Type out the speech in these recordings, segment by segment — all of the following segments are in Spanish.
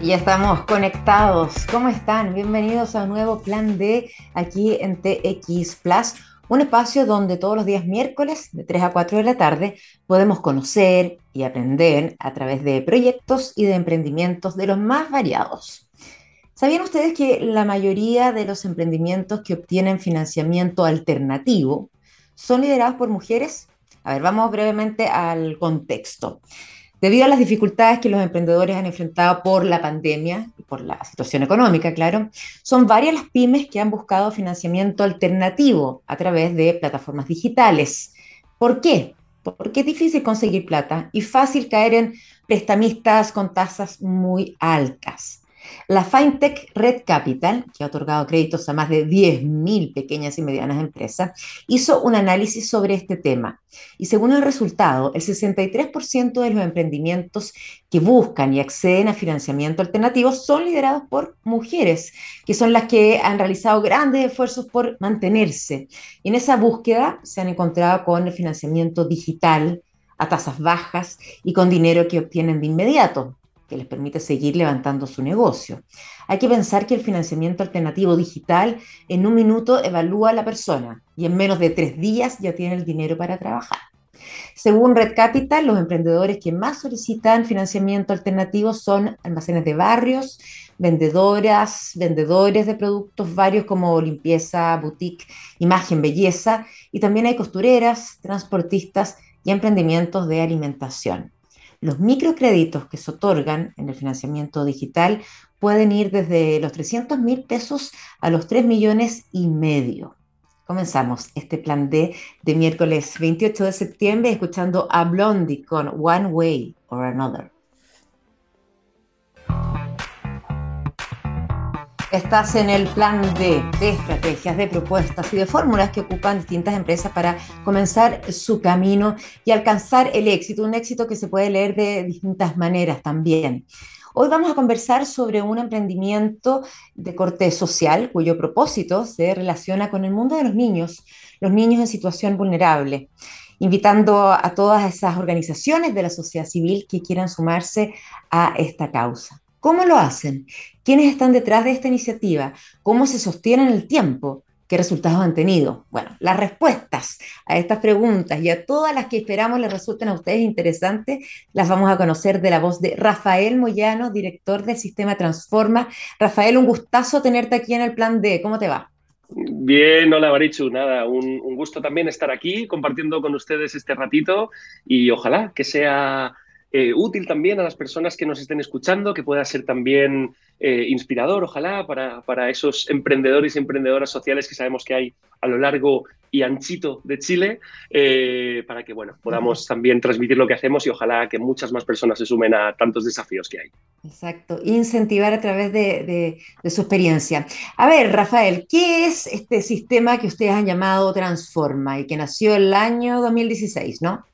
Ya estamos conectados. ¿Cómo están? Bienvenidos a un nuevo plan D aquí en TX Plus, un espacio donde todos los días miércoles de 3 a 4 de la tarde podemos conocer y aprender a través de proyectos y de emprendimientos de los más variados. ¿Sabían ustedes que la mayoría de los emprendimientos que obtienen financiamiento alternativo son liderados por mujeres? A ver, vamos brevemente al contexto. Debido a las dificultades que los emprendedores han enfrentado por la pandemia y por la situación económica, claro, son varias las pymes que han buscado financiamiento alternativo a través de plataformas digitales. ¿Por qué? Porque es difícil conseguir plata y fácil caer en prestamistas con tasas muy altas. La FinTech Red Capital, que ha otorgado créditos a más de 10.000 pequeñas y medianas empresas, hizo un análisis sobre este tema. Y según el resultado, el 63% de los emprendimientos que buscan y acceden a financiamiento alternativo son liderados por mujeres, que son las que han realizado grandes esfuerzos por mantenerse. En esa búsqueda se han encontrado con el financiamiento digital a tasas bajas y con dinero que obtienen de inmediato, que les permite seguir levantando su negocio. Hay que pensar que el financiamiento alternativo digital en un minuto evalúa a la persona y en menos de tres días ya tiene el dinero para trabajar. Según Red Capital, los emprendedores que más solicitan financiamiento alternativo son almacenes de barrios, vendedoras, vendedores de productos varios como limpieza, boutique, imagen, belleza, y también hay costureras, transportistas y emprendimientos de alimentación. Los microcréditos que se otorgan en el financiamiento digital pueden ir desde los 300 mil pesos a los 3 millones y medio. Comenzamos este plan D de miércoles 28 de septiembre escuchando a Blondie con One Way or Another. Estás en el plan de, estrategias, de propuestas y de fórmulas que ocupan distintas empresas para comenzar su camino y alcanzar el éxito, un éxito que se puede leer de distintas maneras también. Hoy vamos a conversar sobre un emprendimiento de corte social cuyo propósito se relaciona con el mundo de los niños, los niños en situación vulnerable, invitando a todas esas organizaciones de la sociedad civil que quieran sumarse a esta causa. ¿Cómo lo hacen? ¿Quiénes están detrás de esta iniciativa? ¿Cómo se sostienen el tiempo? ¿Qué resultados han tenido? Bueno, las respuestas a estas preguntas y a todas las que esperamos les resulten a ustedes interesantes, las vamos a conocer de la voz de Rafael Moyano, director del Sistema Transforma. Rafael, un gustazo tenerte aquí en el Plan D. ¿Cómo te va? Bien, hola Barichu, nada, un, un gusto también estar aquí compartiendo con ustedes este ratito y ojalá que sea eh, útil también a las personas que nos estén escuchando, que pueda ser también eh, inspirador, ojalá, para, esos emprendedores y emprendedoras sociales que sabemos que hay a lo largo y anchito de Chile, eh, para que bueno, podamos también transmitir lo que hacemos y ojalá que muchas más personas se sumen a tantos desafíos que hay. Exacto, incentivar a través de, de su experiencia. A ver, Rafael, ¿qué es este sistema que ustedes han llamado Transforma y que nació el año 2016, no?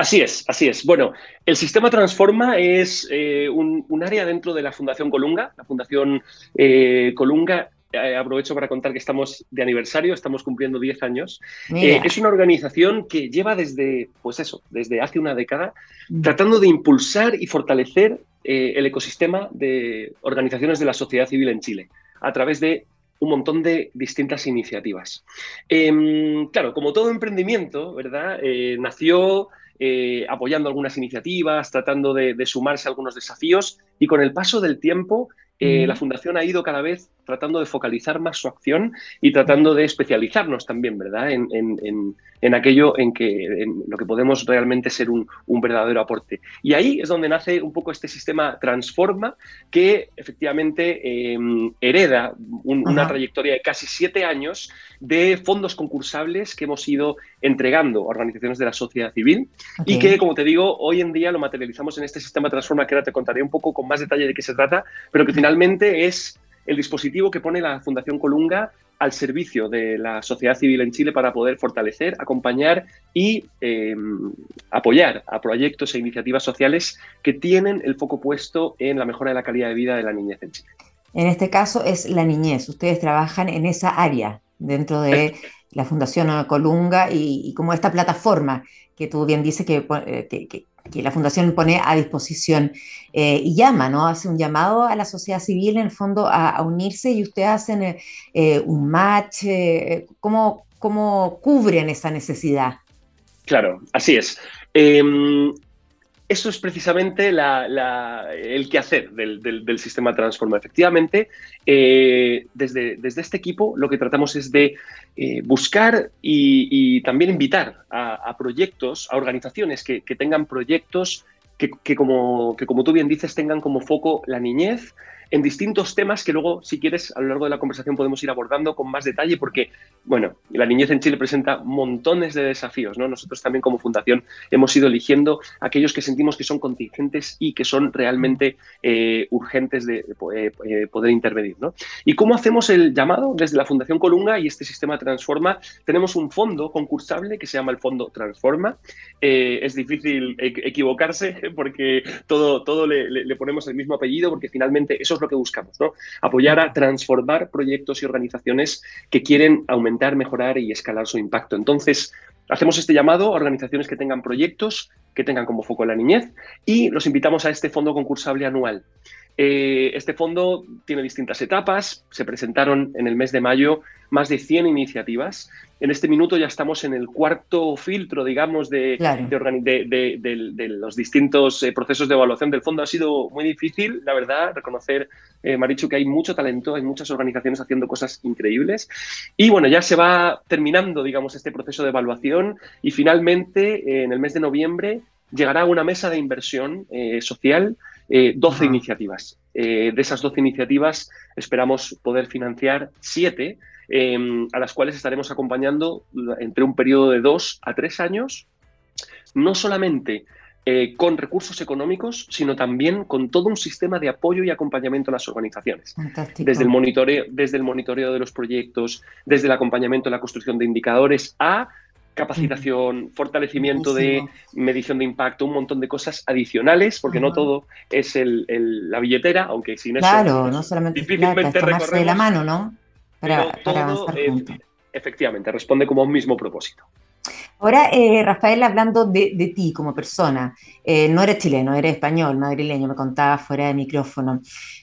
Así es, así es. Bueno, el sistema Transforma es eh, un, área dentro de la Fundación Colunga. La Fundación eh, Colunga, eh, aprovecho para contar que estamos de aniversario, estamos cumpliendo 10 años. es una organización que lleva desde, pues eso, desde hace una década, mm. tratando de impulsar y fortalecer el ecosistema de organizaciones de la sociedad civil en Chile a través de un montón de distintas iniciativas. Em, claro, como todo emprendimiento, ¿verdad? nació eh, apoyando algunas iniciativas, tratando de, sumarse a algunos desafíos. Y con el paso del tiempo eh, la Fundación ha ido cada vez tratando de focalizar más su acción y tratando de especializarnos también, ¿verdad? En, aquello en que en lo que podemos realmente ser un, verdadero aporte. Y ahí es donde nace un poco este sistema Transforma, que efectivamente em, hereda una trayectoria de casi siete años de fondos concursables que hemos ido entregando a organizaciones de la sociedad civil y que, como te digo, hoy en día lo materializamos en este sistema Transforma, que ahora te contaré un poco con más detalle de qué se trata, pero que finalmente es el dispositivo que pone la Fundación Colunga al servicio de la sociedad civil en Chile para poder fortalecer, acompañar y em, apoyar a proyectos e iniciativas sociales que tienen el foco puesto en la mejora de la calidad de vida de la niñez en Chile. En este caso es la niñez. Ustedes trabajan en esa área dentro de la Fundación Colunga y, como esta plataforma que tú bien dices que, eh, que la Fundación pone a disposición eh, y llama, ¿no? Hace un llamado a la sociedad civil en el fondo a, unirse y ustedes hacen eh, un match. ¿cómo, ¿Cómo cubren esa necesidad? Claro, así es. Eso es precisamente el quehacer del, del, sistema Transforma. Efectivamente, eh, desde, desde, este equipo lo que tratamos es de eh, buscar y, también invitar a, proyectos, a organizaciones que, tengan proyectos que, como, que, como tú bien dices, tengan como foco la niñez, en distintos temas que luego, si quieres, a lo largo de la conversación podemos ir abordando con más detalle, porque, bueno, la niñez en Chile presenta montones de desafíos, ¿no? Nosotros también como fundación hemos ido eligiendo aquellos que sentimos que son contingentes y que son realmente eh, urgentes de eh, eh, poder intervenir, ¿no? ¿Y cómo hacemos el llamado? Desde la Fundación Colunga y este sistema Transforma, tenemos un fondo concursable que se llama el Fondo Transforma. es difícil equivocarse porque todo, todo le, ponemos el mismo apellido, porque finalmente lo que buscamos, ¿no? Apoyar a transformar proyectos y organizaciones que quieren aumentar, mejorar y escalar su impacto. Entonces, hacemos este llamado a organizaciones que tengan proyectos, que tengan como foco la niñez y los invitamos a este fondo concursable anual. Eh, este fondo tiene distintas etapas, se presentaron en el mes de mayo más de 100 iniciativas. En este minuto ya estamos en el cuarto filtro, digamos, de, de, los distintos eh, procesos de evaluación del fondo. Ha sido muy difícil, la verdad, reconocer, eh, Marichu, que hay mucho talento, hay muchas organizaciones haciendo cosas increíbles. Y bueno, ya se va terminando, digamos, este proceso de evaluación y finalmente, en el mes de noviembre, llegará una mesa de inversión social 12 eh, iniciativas. Eh, de esas 12 iniciativas esperamos poder financiar 7, em, a las cuales estaremos acompañando entre un periodo de 2 a 3 años, no solamente eh, con recursos económicos, sino también con todo un sistema de apoyo y acompañamiento a las organizaciones. Desde el, monitoreo, desde el monitoreo de los proyectos, desde el acompañamiento en la construcción de indicadores, a capacitación, fortalecimiento de medición de impacto, un montón de cosas adicionales, porque no todo es el, la billetera, aunque sin eso claro, no solamente difícilmente claro, de la mano, ¿no? Para, avanzar Efectivamente, responde como un mismo propósito. Ahora, eh, Rafael, hablando de, ti como persona, eh, no eres chileno, eres español, madrileño, me contaba fuera de micrófono.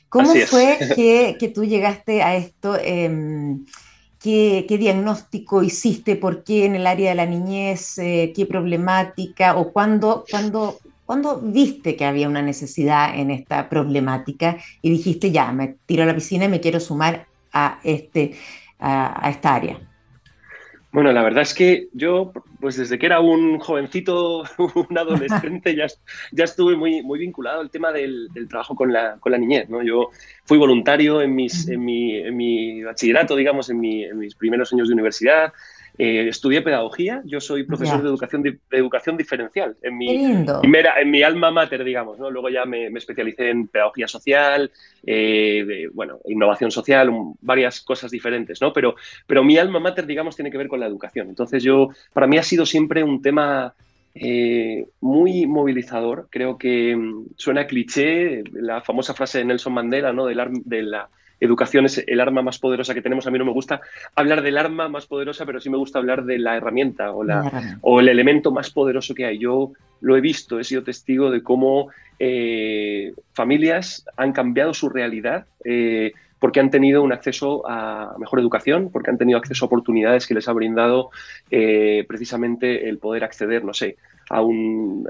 ¿Cómo fue que, que, tú llegaste a esto? ¿Qué, diagnóstico hiciste? ¿Por qué en el área de la niñez? Eh, ¿Qué problemática? ¿O cuándo, cuándo, cuándo viste que había una necesidad en esta problemática y dijiste, ya, me tiro a la piscina y me quiero sumar a, este, a esta área? Bueno, la verdad es que yo, pues desde que era un jovencito, un adolescente, ya, ya estuve muy, muy vinculado al tema del, trabajo con la, con la, niñez. ¿no? Yo fui voluntario en, mis, en, mi, en mi bachillerato, digamos, en, mi, en mis primeros años de universidad. Eh, estudié pedagogía, yo soy profesor de, educación, de, educación diferencial en mi, en mi alma mater, digamos. ¿no? Luego ya me, especialicé en pedagogía social, eh, bueno, innovación social, varias cosas diferentes, ¿no? Pero, pero mi alma mater, digamos, tiene que ver con la educación. Entonces yo, para mí ha sido siempre un tema eh, muy movilizador. Creo que mm, suena cliché la famosa frase de Nelson Mandela, ¿no? Del, de la educación es el arma más poderosa que tenemos. A mí no me gusta hablar del arma más poderosa, pero sí me gusta hablar de la herramienta o, la, o el elemento más poderoso que hay. Yo lo he visto, he sido testigo de cómo eh, familias han cambiado su realidad. Eh, porque han tenido un acceso a mejor educación, porque han tenido acceso a oportunidades que les ha brindado eh, precisamente el poder acceder, no sé, a, un,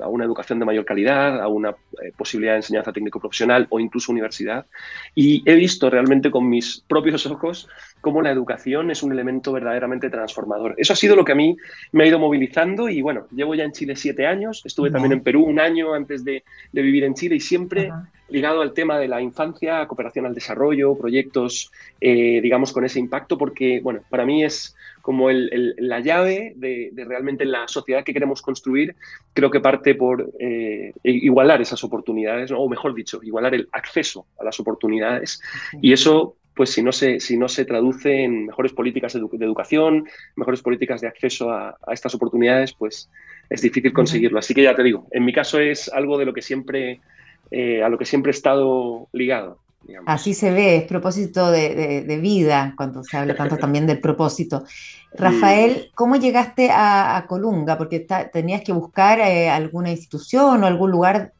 a, una educación de mayor calidad, a una eh, posibilidad de enseñanza técnico-profesional o incluso universidad. Y he visto realmente con mis propios ojos cómo la educación es un elemento verdaderamente transformador. Eso ha sido lo que a mí me ha ido movilizando y bueno, llevo ya en Chile siete años, estuve también en Perú un año antes de, vivir en Chile y siempre ligado al tema de la infancia, cooperación al desarrollo, proyectos, eh, digamos, con ese impacto, porque bueno, para mí es como la llave de, realmente la sociedad que queremos construir, creo que parte por eh, igualar esas oportunidades, o mejor dicho, igualar el acceso a las oportunidades. Y eso, pues si no se, si no se traduce en mejores políticas de, educación, mejores políticas de acceso a, estas oportunidades, pues es difícil conseguirlo. Así que ya te digo, en mi caso es algo de lo que siempre, eh, a lo que siempre he estado ligado. Así se ve, es propósito de, vida, cuando se habla tanto también del propósito. Rafael, ¿cómo llegaste a, Colunga? Porque tenías que buscar eh, alguna institución o algún lugar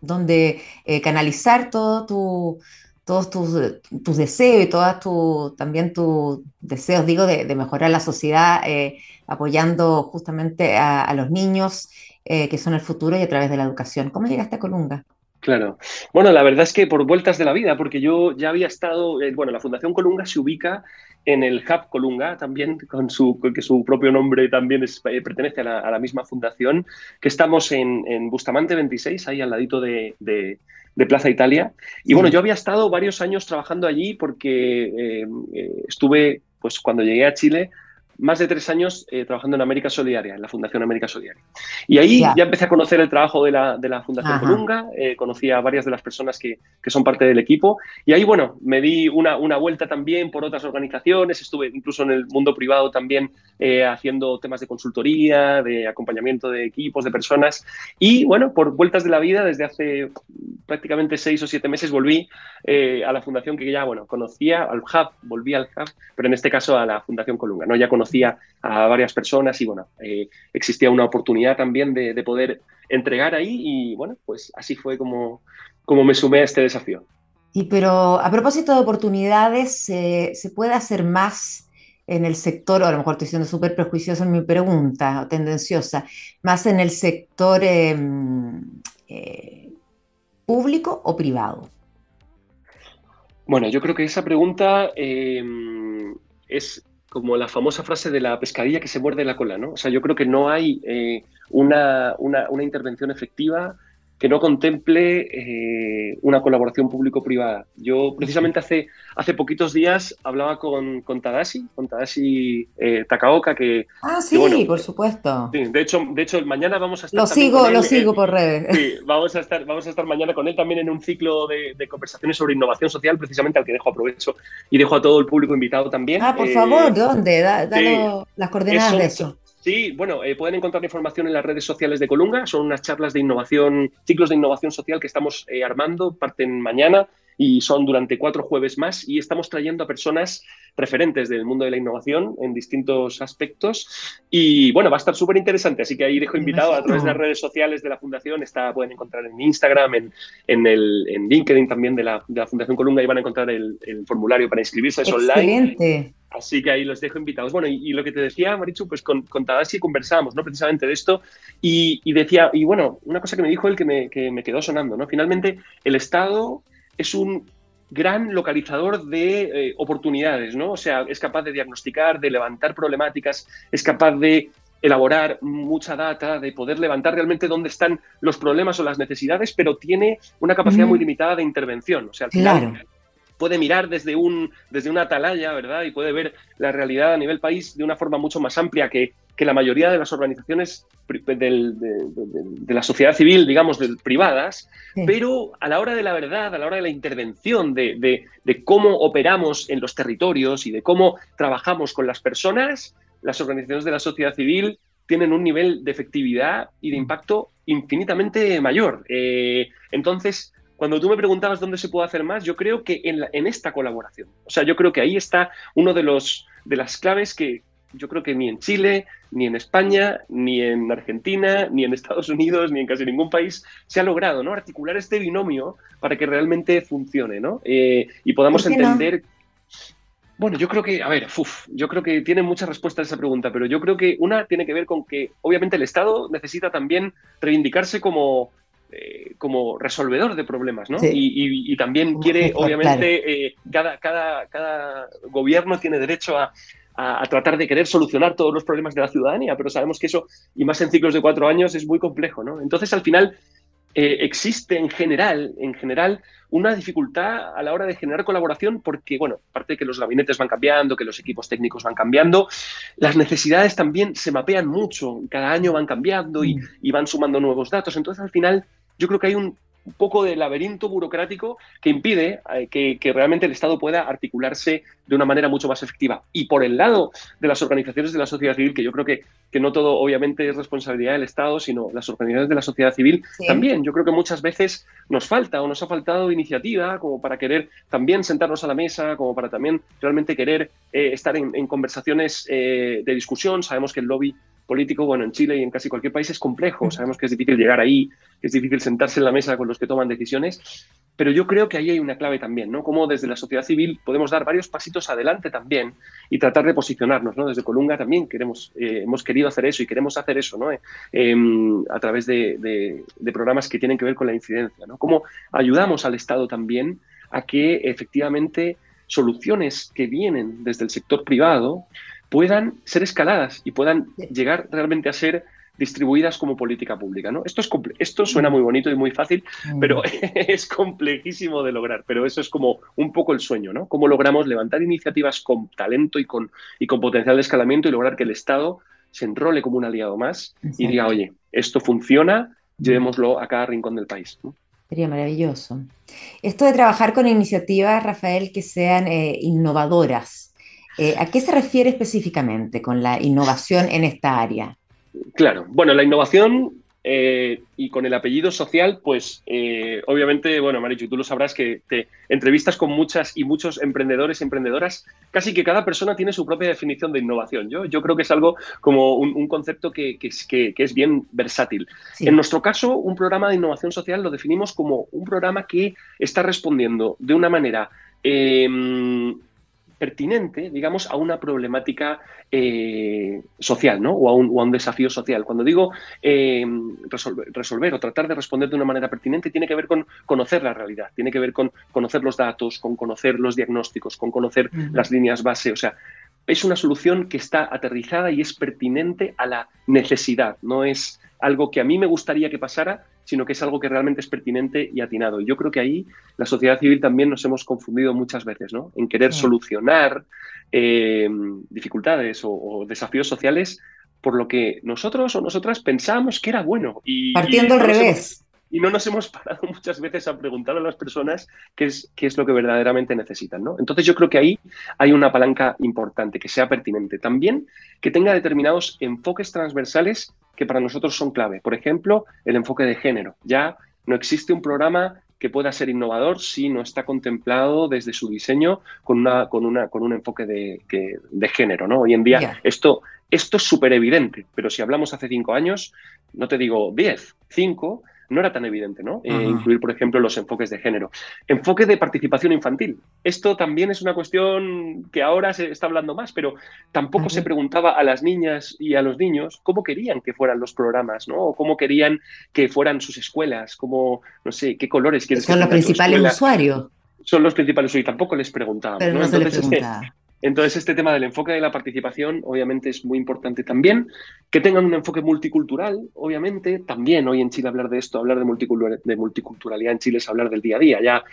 donde eh, canalizar todo tu, todos tus, deseos y todas tu, también tus deseos, digo, de, mejorar la sociedad, eh, apoyando justamente a, los niños que son el futuro y a través de la educación. ¿Cómo llegaste a Colunga? Claro. Bueno, la verdad es que por vueltas de la vida, porque yo ya había estado, eh, bueno, la Fundación Colunga se ubica en el Hub Colunga, también con su, que su propio nombre también eh, pertenece a la, misma fundación, que estamos en, Bustamante 26, ahí al ladito de, Plaza Italia. Y bueno, yo había estado varios años trabajando allí porque eh, estuve, pues cuando llegué a Chile, más de tres años eh, trabajando en América Solidaria, en la Fundación América Solidaria. Y ahí ya empecé a conocer el trabajo de la, de la Fundación Colunga, eh, conocí a varias de las personas que, que, son parte del equipo y ahí, bueno, me di una, una, vuelta también por otras organizaciones, estuve incluso en el mundo privado también eh, haciendo temas de consultoría, de acompañamiento de equipos, de personas y, bueno, por vueltas de la vida, desde hace prácticamente seis o siete meses volví a la Fundación que ya, bueno, conocía, al Hub, volví al Hub, pero en este caso a la Fundación Colunga, ¿no? Ya conocí a varias personas y bueno, eh, existía una oportunidad también de, poder entregar ahí y bueno, pues así fue como, como me sumé a este desafío. Y pero a propósito de oportunidades, ¿se puede hacer más en el sector, o a lo mejor estoy siendo súper prejuiciosa en mi pregunta, o tendenciosa, más en el sector em, eh, público o privado? Bueno, yo creo que esa pregunta em, es como la famosa frase de la pescadilla que se muerde la cola, ¿no? O sea, yo creo que no hay eh, una, una, una, intervención efectiva que no contemple eh, una colaboración público-privada. Yo precisamente hace, hace poquitos días hablaba con, con Tadashi, con Tadashi eh, Takaoka, que... Ah, sí, por supuesto. de, hecho, de hecho, mañana vamos a estar... Lo sigo, lo sigo por redes. Sí, vamos a, estar, vamos a estar mañana con él también en un ciclo de, conversaciones sobre innovación social, precisamente al que dejo aprovecho y dejo a todo el público invitado también. Ah, por favor, eh, ¿dónde? Da, las coordenadas de eso. Sí, bueno, eh, pueden encontrar información en las redes sociales de Colunga. Son unas charlas de innovación, ciclos de innovación social que estamos eh, armando, parten mañana y son durante cuatro jueves más y estamos trayendo a personas referentes del mundo de la innovación en distintos aspectos y bueno, va a estar súper interesante, así que ahí dejo invitado a través de las redes sociales de la Fundación, está, pueden encontrar en Instagram, en, en, el, en LinkedIn también de la, de la Fundación Colunga y van a encontrar el, formulario para inscribirse, es Excelente. Así que ahí los dejo invitados. Bueno, y, lo que te decía, Marichu, pues con, con Tadashi conversábamos, ¿no? Precisamente de esto. Y, y, decía, y bueno, una cosa que me dijo él que me, que me quedó sonando, ¿no? Finalmente, el Estado es un gran localizador de eh, oportunidades, ¿no? O sea, es capaz de diagnosticar, de levantar problemáticas, es capaz de elaborar mucha data, de poder levantar realmente dónde están los problemas o las necesidades, pero tiene una capacidad muy limitada de intervención. O sea, al final puede mirar desde, un, desde una atalaya, ¿verdad? Y puede ver la realidad a nivel país de una forma mucho más amplia que, que la mayoría de las organizaciones de, la sociedad civil, digamos, privadas, pero a la hora de la verdad, a la hora de la intervención, de, cómo operamos en los territorios y de cómo trabajamos con las personas, las organizaciones de la sociedad civil tienen un nivel de efectividad y de mm. impacto infinitamente mayor. Eh, entonces, cuando tú me preguntabas dónde se puede hacer más, yo creo que en, esta colaboración. O sea, yo creo que ahí está uno de, los, de las claves que yo creo que ni en Chile, ni en España, ni en Argentina, ni en Estados Unidos, ni en casi ningún país se ha logrado ¿no? articular este binomio para que realmente funcione ¿no? Eh, y podamos entender... Bueno, yo creo que, a ver, yo creo que tiene muchas respuestas a esa pregunta, pero yo creo que una tiene que ver con que obviamente el Estado necesita también reivindicarse como eh, como resolvedor de problemas, ¿no? Y, también quiere, obviamente, eh, cada, cada, cada, gobierno tiene derecho a, tratar de querer solucionar todos los problemas de la ciudadanía, pero sabemos que eso, y más en ciclos de cuatro años, es muy complejo, ¿no? Entonces, al final, eh, existe en general, en general, una dificultad a la hora de generar colaboración porque, bueno, aparte de que los gabinetes van cambiando, que los equipos técnicos van cambiando, las necesidades también se mapean mucho, cada año van cambiando y, mm. y van sumando nuevos datos. Entonces, al final, yo creo que hay un, un poco de laberinto burocrático que impide eh, que, realmente el Estado pueda articularse de una manera mucho más efectiva. Y por el lado de las organizaciones de la sociedad civil, que yo creo que, que no todo obviamente es responsabilidad del Estado, sino las organizaciones de la sociedad civil también. Yo creo que muchas veces nos falta o nos ha faltado iniciativa como para querer también sentarnos a la mesa, como para también realmente querer eh, estar en, conversaciones de discusión. Sabemos que el lobby político, bueno, en Chile y en casi cualquier país es complejo. Sabemos que es difícil llegar ahí, que es difícil sentarse en la mesa con los que toman decisiones, pero yo creo que ahí hay una clave también, ¿no? Cómo desde la sociedad civil podemos dar varios pasitos adelante también y tratar de posicionarnos, ¿no? Desde Colunga también queremos, eh, hemos querido hacer eso y queremos hacer eso, ¿no? Em, a través de, de, programas que tienen que ver con la incidencia, ¿no? Cómo ayudamos al Estado también a que efectivamente soluciones que vienen desde el sector privado puedan ser escaladas y puedan llegar realmente a ser distribuidas como política pública. ¿no? Esto, es esto suena mm. muy bonito y muy fácil, mm. pero es complejísimo de lograr. Pero eso es como un poco el sueño, ¿no? Cómo logramos levantar iniciativas con talento y con, y con potencial de escalamiento y lograr que el Estado se enrole como un aliado más y diga, oye, esto funciona, llevémoslo a cada rincón del país. Sería maravilloso. Esto de trabajar con iniciativas, Rafael, que sean eh, innovadoras, eh, ¿A qué se refiere específicamente con la innovación en esta área? Claro, bueno, la innovación eh, y con el apellido social, pues eh, obviamente, bueno, Marichu, tú lo sabrás que te entrevistas con muchas y muchos emprendedores y emprendedoras, casi que cada persona tiene su propia definición de innovación. Yo, yo creo que es algo como un, concepto que, es, bien versátil. En nuestro caso, un programa de innovación social lo definimos como un programa que está respondiendo de una manera pertinente, digamos, a una problemática eh, social, ¿no? O a, un, desafío social. Cuando digo eh, resolver, o tratar de responder de una manera pertinente, tiene que ver con conocer la realidad, tiene que ver con conocer los datos, con conocer los diagnósticos, con conocer las líneas base. O sea, es una solución que está aterrizada y es pertinente a la necesidad, no es algo que a mí me gustaría que pasara, sino que es algo que realmente es pertinente y atinado. Y yo creo que ahí la sociedad civil también nos hemos confundido muchas veces, ¿no? En querer solucionar eh, dificultades o, desafíos sociales por lo que nosotros o nosotras pensábamos que era bueno. Y, Partiendo al revés y no nos hemos parado muchas veces a preguntar a las personas qué es, qué es lo que verdaderamente necesitan. ¿no? Entonces yo creo que ahí hay una palanca importante, que sea pertinente. También que tenga determinados enfoques transversales que para nosotros son clave. Por ejemplo, el enfoque de género. Ya no existe un programa que pueda ser innovador si no está contemplado desde su diseño con, una, con, una, con un enfoque de, de género. ¿no? Hoy en día esto, esto es súper evidente, pero si hablamos hace cinco años, no te digo diez, cinco, no era tan evidente, ¿no? Eh, incluir, por ejemplo, los enfoques de género. Enfoque de participación infantil. Esto también es una cuestión que ahora se está hablando más, pero tampoco se preguntaba a las niñas y a los niños cómo querían que fueran los programas, ¿no? O cómo querían que fueran sus escuelas, cómo, no sé, qué colores quieres Son los principales usuarios. Son los principales usuarios, y tampoco les preguntábamos. Pero no, se les preguntaba. Entonces, este tema del enfoque de la participación, obviamente, es muy importante también. Que tengan un enfoque multicultural, obviamente, también hoy en Chile hablar de esto, hablar de, multiculturalidad en Chile es hablar del día a día. Ya,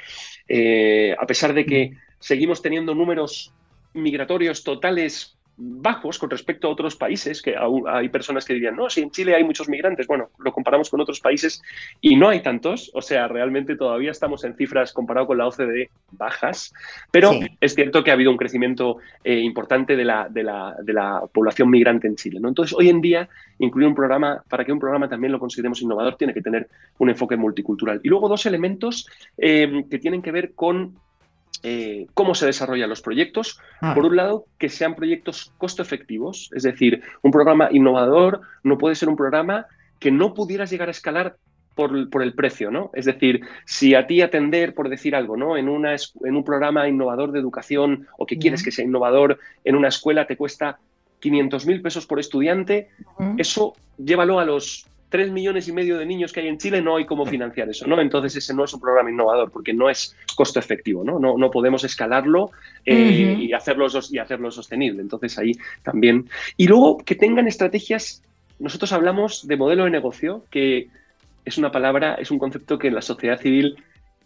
eh, a pesar de que seguimos teniendo números migratorios totales bajos con respecto a otros países, que hay personas que dirían, no, si en Chile hay muchos migrantes, bueno, lo comparamos con otros países y no hay tantos, o sea, realmente todavía estamos en cifras comparado con la OCDE bajas, pero es cierto que ha habido un crecimiento eh, importante de la, de, la, de la, población migrante en Chile. ¿no? Entonces, hoy en día, incluir un programa, para que un programa también lo consideremos innovador, tiene que tener un enfoque multicultural. Y luego dos elementos eh, que tienen que ver con eh, cómo se desarrollan los proyectos. Ah. Por un lado, que sean proyectos costo efectivos, es decir, un programa innovador no puede ser un programa que no pudieras llegar a escalar por, el precio, ¿no? Es decir, si a ti atender, por decir algo, ¿no? En, una, en un programa innovador de educación o que quieres que sea innovador en una escuela te cuesta 500 mil pesos por estudiante, eso llévalo a los 3 millones y medio de niños que hay en Chile, no hay cómo financiar eso, ¿no? Entonces ese no es un programa innovador porque no es costo efectivo, ¿no? No, no podemos escalarlo eh, y, hacerlo, y hacerlo sostenible. Entonces ahí también. Y luego que tengan estrategias, nosotros hablamos de modelo de negocio, que es una palabra, es un concepto que en la sociedad civil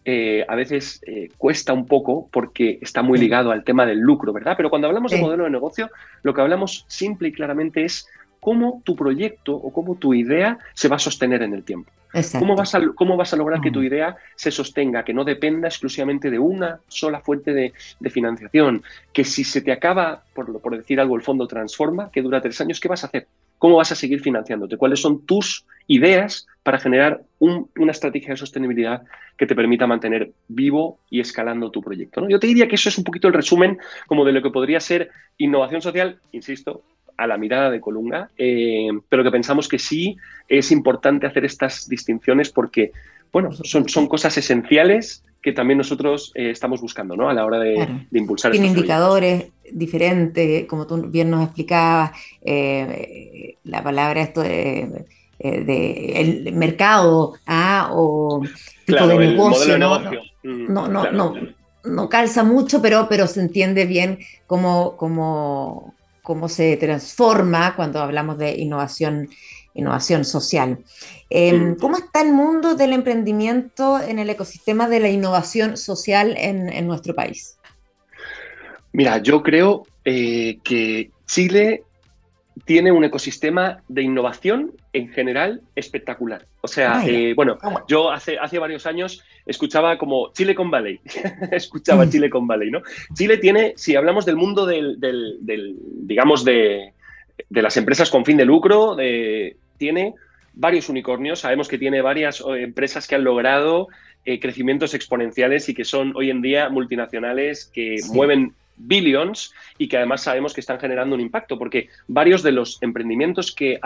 eh, a veces eh, cuesta un poco porque está muy ligado al tema del lucro, ¿verdad? Pero cuando hablamos de modelo de negocio, lo que hablamos simple y claramente es cómo tu proyecto o cómo tu idea se va a sostener en el tiempo. ¿Cómo vas, a, ¿Cómo vas a lograr que tu mm. idea se sostenga, que no dependa exclusivamente de una sola fuente de, financiación? Que si se te acaba, por, por decir algo, el fondo transforma, que dura tres años, ¿qué vas a hacer? ¿Cómo vas a seguir financiándote? ¿Cuáles son tus ideas para generar una estrategia de sostenibilidad que te permita mantener vivo y escalando tu proyecto? ¿no? Yo te diría que eso es un poquito el resumen como de lo que podría ser innovación social, insisto, a la mirada de Colunga, eh, pero que pensamos que sí es importante hacer estas distinciones porque, bueno, son, son cosas esenciales que también nosotros eh, estamos buscando ¿no? a la hora de, impulsar. Tiene indicadores diferentes, como tú bien nos explicabas, eh, la palabra esto de, el mercado ¿ah? o tipo de negocio. ¿no? Mm, no, no, no, no, calza mucho, pero, pero se entiende bien cómo, cómo, cómo se transforma cuando hablamos de innovación, innovación social. Em, ¿Cómo está el mundo del emprendimiento en el ecosistema de la innovación social en, nuestro país? Mira, yo creo eh, que Chile tiene un ecosistema de innovación en general espectacular. O sea, ah, eh, bueno, ah, yo hace, hace varios años escuchaba como Chile con Valley, escuchaba mm. Chile con Valley, ¿no? Chile tiene, si hablamos del mundo del, digamos, de, las empresas con fin de lucro, tiene varios unicornios, sabemos que tiene varias eh, empresas que han logrado eh, crecimientos exponenciales y que son hoy en día multinacionales que mueven billions y que además sabemos que están generando un impacto, porque varios de los emprendimientos que,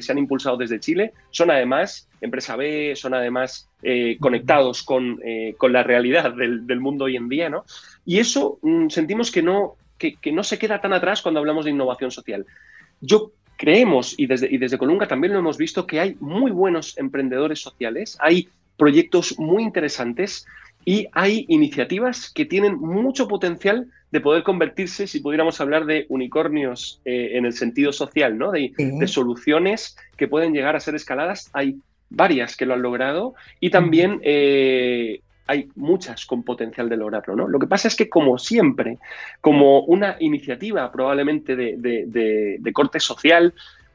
se han impulsado desde Chile son además empresa B, son además eh, conectados eh, con, la realidad del, mundo hoy en día, ¿no? Y eso mm, sentimos que no, que, no se queda tan atrás cuando hablamos de innovación social. Yo creemos, y desde, y desde Colunga también lo hemos visto, que hay muy buenos emprendedores sociales, hay proyectos muy interesantes y hay iniciativas que tienen mucho potencial de poder convertirse, si pudiéramos hablar de unicornios eh, en el sentido social, ¿no? De, soluciones que pueden llegar a ser escaladas. Hay varias que lo han logrado y también eh, hay muchas con potencial de lograrlo, ¿no? Lo que pasa es que, como siempre, como una iniciativa probablemente de corte social,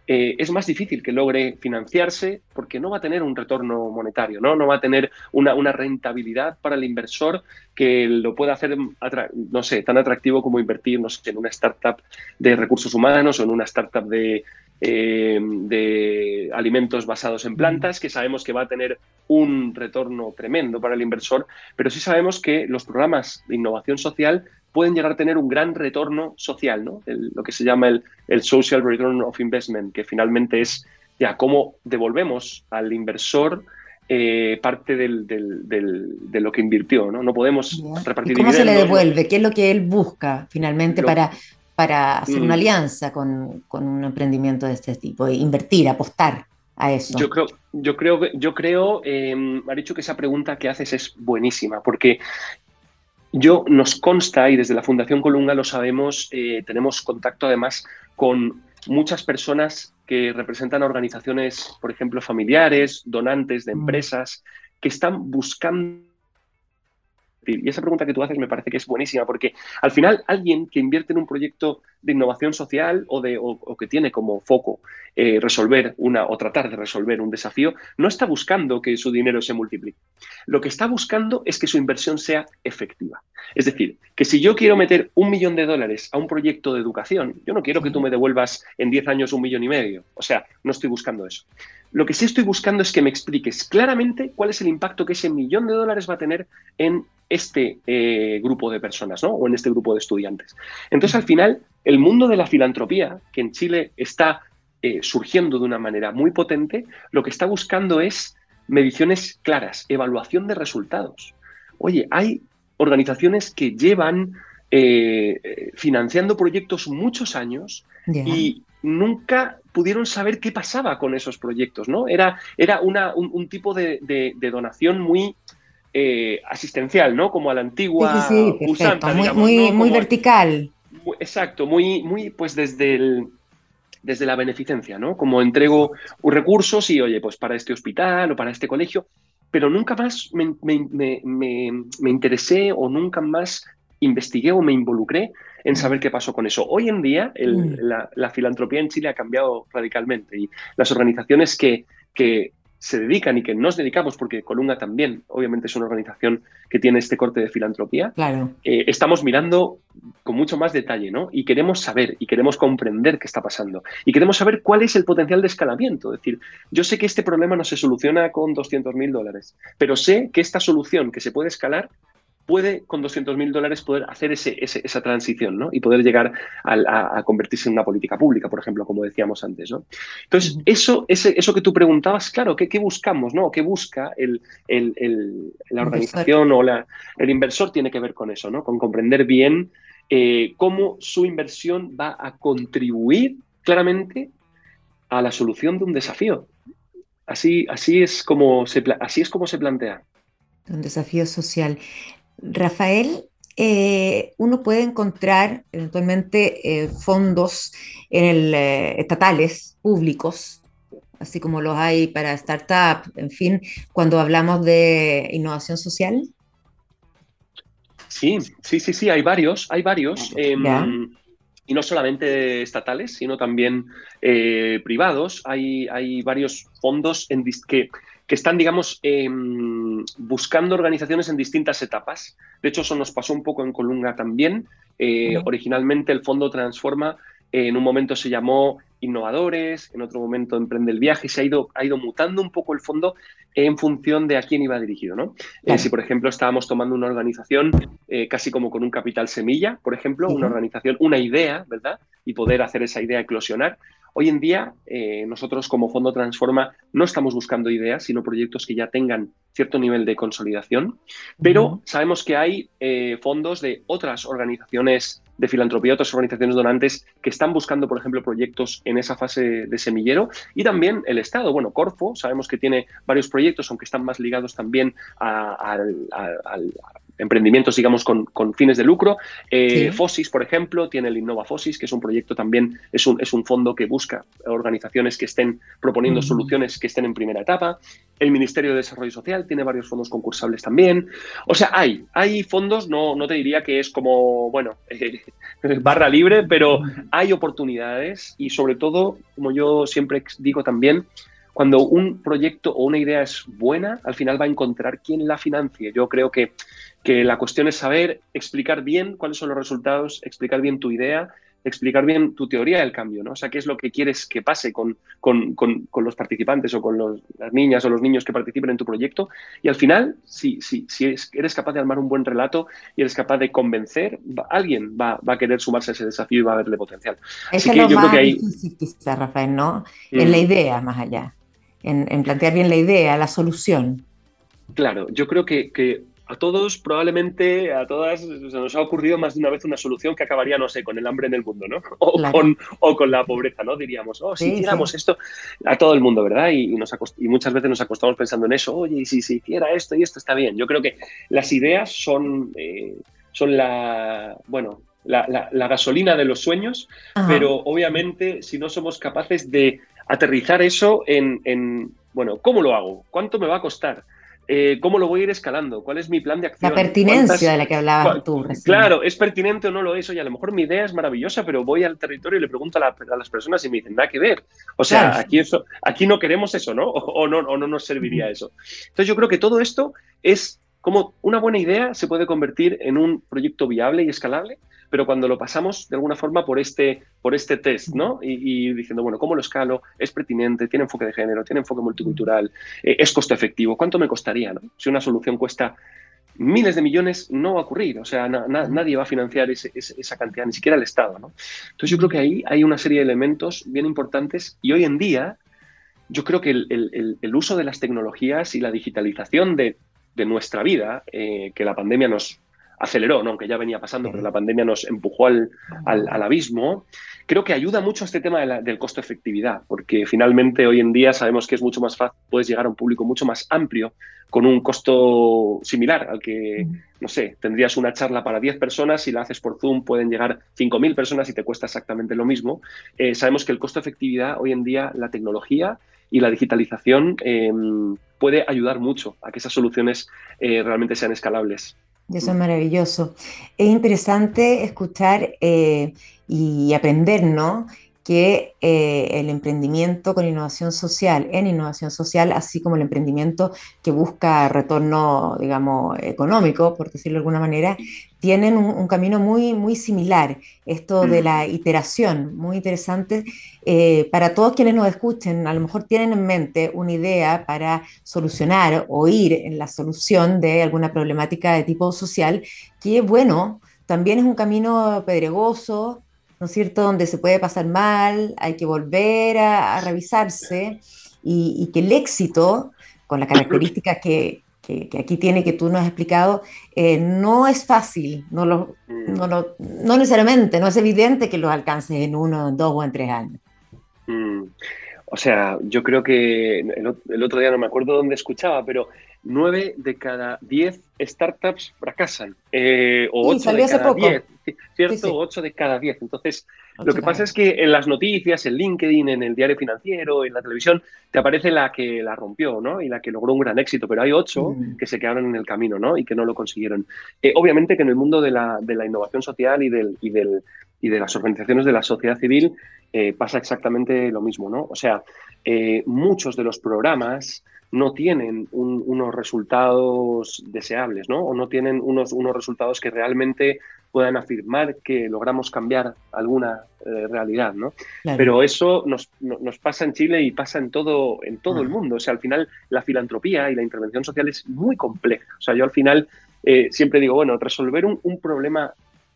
eh, es más difícil que logre financiarse porque no va a tener un retorno monetario, no, no va a tener una, rentabilidad para el inversor que lo pueda hacer, no sé, tan atractivo como invertir, no sé, en una startup de recursos humanos o en una startup de, eh, de alimentos basados en plantas, que sabemos que va a tener un retorno tremendo para el inversor, pero sí sabemos que los programas de innovación social pueden llegar a tener un gran retorno social, ¿no? lo que se llama el, el, Social Return of Investment, que finalmente es ya cómo devolvemos al inversor eh, parte del, de lo que invirtió, ¿no? No podemos repartir ¿Cómo se le devuelve? ¿Qué es lo que él busca finalmente para, para hacer una mm. alianza con, un emprendimiento de este tipo? Invertir, apostar. A eso. Yo creo, yo creo, yo creo, eh, dicho que esa pregunta que haces es buenísima, porque yo nos consta, y desde la Fundación Colunga lo sabemos, eh, tenemos contacto además con muchas personas que representan organizaciones, por ejemplo, familiares, donantes de mm. empresas, que están buscando y esa pregunta que tú haces me parece que es buenísima, porque al final alguien que invierte en un proyecto de innovación social o, de, que tiene como foco eh, resolver una o tratar de resolver un desafío, no está buscando que su dinero se multiplique. Lo que está buscando es que su inversión sea efectiva. Es decir, que si yo quiero meter un millón de dólares a un proyecto de educación, yo no quiero que tú me devuelvas en 10 años un millón y medio. O sea, no estoy buscando eso. Lo que sí estoy buscando es que me expliques claramente cuál es el impacto que ese millón de dólares va a tener en este eh, grupo de personas, ¿no? O en este grupo de estudiantes. Entonces, al final, el mundo de la filantropía, que en Chile está eh, surgiendo de una manera muy potente, lo que está buscando es mediciones claras, evaluación de resultados. Oye, hay organizaciones que llevan eh, financiando proyectos muchos años y nunca pudieron saber qué pasaba con esos proyectos, ¿no? Era, era una, un, tipo de, donación muy eh, asistencial, ¿no? Como a la antigua sí, muy, muy, vertical. exacto, muy, muy, pues desde el, desde la beneficencia, ¿no? Como entrego recursos y, oye, pues para este hospital o para este colegio, pero nunca más me, me interesé o nunca más investigué o me involucré en saber qué pasó con eso. Hoy en día mm. la, filantropía en Chile ha cambiado radicalmente y las organizaciones que, se dedican y que nos dedicamos, porque Colunga también, obviamente, es una organización que tiene este corte de filantropía, claro. Eh, estamos mirando con mucho más detalle, ¿no? Y queremos saber y queremos comprender qué está pasando. Y queremos saber cuál es el potencial de escalamiento. Es decir, yo sé que este problema no se soluciona con 200 mil dólares, pero sé que esta solución que se puede escalar puede con 200 mil dólares poder hacer ese, esa transición ¿no? y poder llegar a, convertirse en una política pública, por ejemplo, como decíamos antes. ¿no? Entonces, eso, ese, eso que tú preguntabas, claro, ¿qué, qué buscamos? ¿no? ¿Qué busca el, la organización o la, el inversor? Tiene que ver con eso, ¿no? con comprender bien eh, cómo su inversión va a contribuir claramente a la solución de un desafío. Así, así, es, como se, así es como se plantea. Un desafío social. Rafael, eh, uno puede encontrar eventualmente eh, fondos en el, eh, estatales públicos, así como los hay para startups, en fin, cuando hablamos de innovación social. Sí, sí, sí, sí, hay varios, hay varios. Em, y no solamente estatales, sino también privados. Hay, hay varios fondos en que que están, digamos, em, buscando organizaciones en distintas etapas. De hecho, eso nos pasó un poco en Colunga también. Eh, originalmente el fondo Transforma en un momento se llamó Innovadores, en otro momento Emprende el Viaje, y se ha ido, ha ido mutando un poco el fondo en función de a quién iba dirigido. ¿no? Eh, si, por ejemplo, estábamos tomando una organización eh, casi como con un capital semilla, por ejemplo, una organización, una idea, ¿verdad? Y poder hacer esa idea eclosionar, Hoy en día, eh, nosotros como Fondo Transforma no estamos buscando ideas, sino proyectos que ya tengan cierto nivel de consolidación, pero sabemos que hay eh, fondos de otras organizaciones de filantropía, otras organizaciones donantes que están buscando, por ejemplo, proyectos en esa fase de semillero y también el Estado. Bueno, Corfo, sabemos que tiene varios proyectos, aunque están más ligados también al emprendimientos, digamos, con, fines de lucro. Eh, Fosis, por ejemplo, tiene el Innova Fosis, que es un proyecto también, es un, es un fondo que busca organizaciones que estén proponiendo soluciones que estén en primera etapa. El Ministerio de Desarrollo Social tiene varios fondos concursables también. O sea, hay, hay fondos, no, no te diría que es como, bueno, barra libre, pero hay oportunidades y sobre todo, como yo siempre digo también, cuando un proyecto o una idea es buena, al final va a encontrar quién la financie. Yo creo que que la cuestión es saber explicar bien cuáles son los resultados, explicar bien tu idea, explicar bien tu teoría del cambio, ¿no? O sea, qué es lo que quieres que pase con, con, los participantes o con las niñas o los niños que participen en tu proyecto. Y al final, si, si, si eres capaz de armar un buen relato y eres capaz de convencer, alguien va, a querer sumarse a ese desafío y va a verle potencial. Es que yo creo que hay... difícil Rafael, ¿no? En la mm. idea, más allá. En, plantear bien la idea, la solución. Claro, yo creo que, que a todos, probablemente a todas, se nos ha ocurrido más de una vez una solución que acabaría, no sé, con el hambre en el mundo, ¿no? O, con, o con, la pobreza, ¿no? Diríamos, oh, si hiciéramos esto a todo el mundo, ¿verdad? Y, nos y muchas veces nos acostamos pensando en eso, oye, y si se hiciera esto y esto está bien. Yo creo que las ideas son, eh, son la, bueno, la, gasolina de los sueños, pero obviamente si no somos capaces de aterrizar eso en, en, bueno, ¿cómo lo hago? ¿Cuánto me va a costar? Eh, ¿Cómo lo voy a ir escalando? ¿Cuál es mi plan de acción? La pertinencia de la que hablabas tú recién. Claro, ¿es pertinente o no lo es? Oye, a lo mejor mi idea es maravillosa, pero voy al territorio y le pregunto a, las personas y me dicen, nada que ver. O sea, aquí, eso, aquí no queremos eso, ¿no? O, ¿no? o no nos serviría eso. Entonces yo creo que todo esto es como una buena idea se puede convertir en un proyecto viable y escalable pero cuando lo pasamos de alguna forma por este, por este test, ¿no? Y, diciendo, bueno, ¿cómo lo escalo? ¿Es pertinente? ¿Tiene enfoque de género? ¿Tiene enfoque multicultural? Eh, ¿Es costo efectivo? ¿Cuánto me costaría? Si una solución cuesta miles de millones, no va a ocurrir. O sea, nadie va a financiar esa cantidad, ni siquiera el Estado, ¿no? Entonces yo creo que ahí hay una serie de elementos bien importantes y hoy en día yo creo que el, uso de las tecnologías y la digitalización de, nuestra vida, eh, que la pandemia nos, aceleró, ¿no? aunque ya venía pasando, pero la pandemia nos empujó al, abismo, creo que ayuda mucho a este tema del costo efectividad, porque finalmente hoy en día sabemos que es mucho más fácil, puedes llegar a un público mucho más amplio con un costo similar al que, no sé, tendrías una charla para 10 personas y la haces por Zoom, pueden llegar 5.000 personas y te cuesta exactamente lo mismo. Eh, sabemos que el costo efectividad hoy en día, la tecnología y la digitalización em, puede ayudar mucho a que esas soluciones eh, realmente sean escalables. Eso es maravilloso. Es interesante escuchar eh, y aprender, ¿no? Que eh, el emprendimiento con innovación social, en innovación social, así como el emprendimiento que busca retorno, digamos, económico, por decirlo de alguna manera, tienen un, camino muy, muy similar. Esto de la iteración, muy interesante. Eh, para todos quienes nos escuchen, a lo mejor tienen en mente una idea para solucionar o ir en la solución de alguna problemática de tipo social, que bueno, también es un camino pedregoso, ¿no es cierto?, donde se puede pasar mal, hay que volver a, revisarse y, que el éxito, con las características que, aquí tiene, que tú nos has explicado, eh, no es fácil, no, lo, no, no, necesariamente, no es evidente que los alcances en uno, en dos o en tres años. Mm. O sea, yo creo que el, otro día no me acuerdo dónde escuchaba, pero nueve de cada diez startups fracasan. Eh, o ocho de cada diez. ¿cierto? 8 de cada 10. Entonces, lo que pasa es que en las noticias, en LinkedIn, en el diario financiero, en la televisión, te aparece la que la rompió, ¿no? Y la que logró un gran éxito, pero hay 8 mm. que se quedaron en el camino, ¿no? Y que no lo consiguieron. Eh, obviamente que en el mundo de la, de la innovación social y, del, y, del, y de las organizaciones de la sociedad civil eh, pasa exactamente lo mismo, ¿no? O sea, eh, muchos de los programas no tienen unos resultados deseables, ¿no? O no tienen unos, unos resultados que realmente puedan afirmar que logramos cambiar alguna eh, realidad, ¿no? Pero eso nos, nos, pasa en Chile y pasa en todo, en todo el mundo. O sea, al final la filantropía y la intervención social es muy compleja. O sea, yo al final eh, siempre digo, bueno, resolver un, problema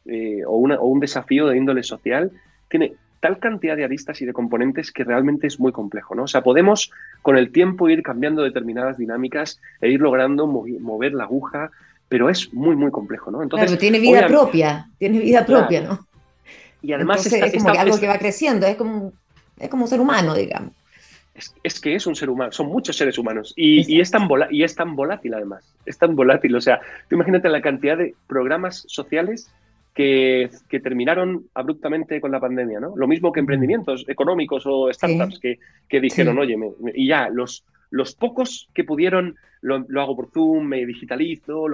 eh, o, o un desafío de índole social tiene tal cantidad de aristas y de componentes que realmente es muy complejo, ¿no? O sea, podemos con el tiempo ir cambiando determinadas dinámicas e ir logrando mover la aguja, pero es muy, muy complejo, ¿no? Entonces, claro, tiene vida propia, tiene vida propia, ¿no? Y además es como algo que va creciendo, es como, es como un ser humano, digamos. Es, que es un ser humano, son muchos seres humanos y, y, es tan y es tan volátil además, es tan volátil, o sea, tú imagínate la cantidad de programas sociales que, terminaron abruptamente con la pandemia, ¿no? Lo mismo que emprendimientos económicos o startups que, dijeron, oye, y ya, los, los pocos que pudieron, lo, hago por Zoom, me digitalizo,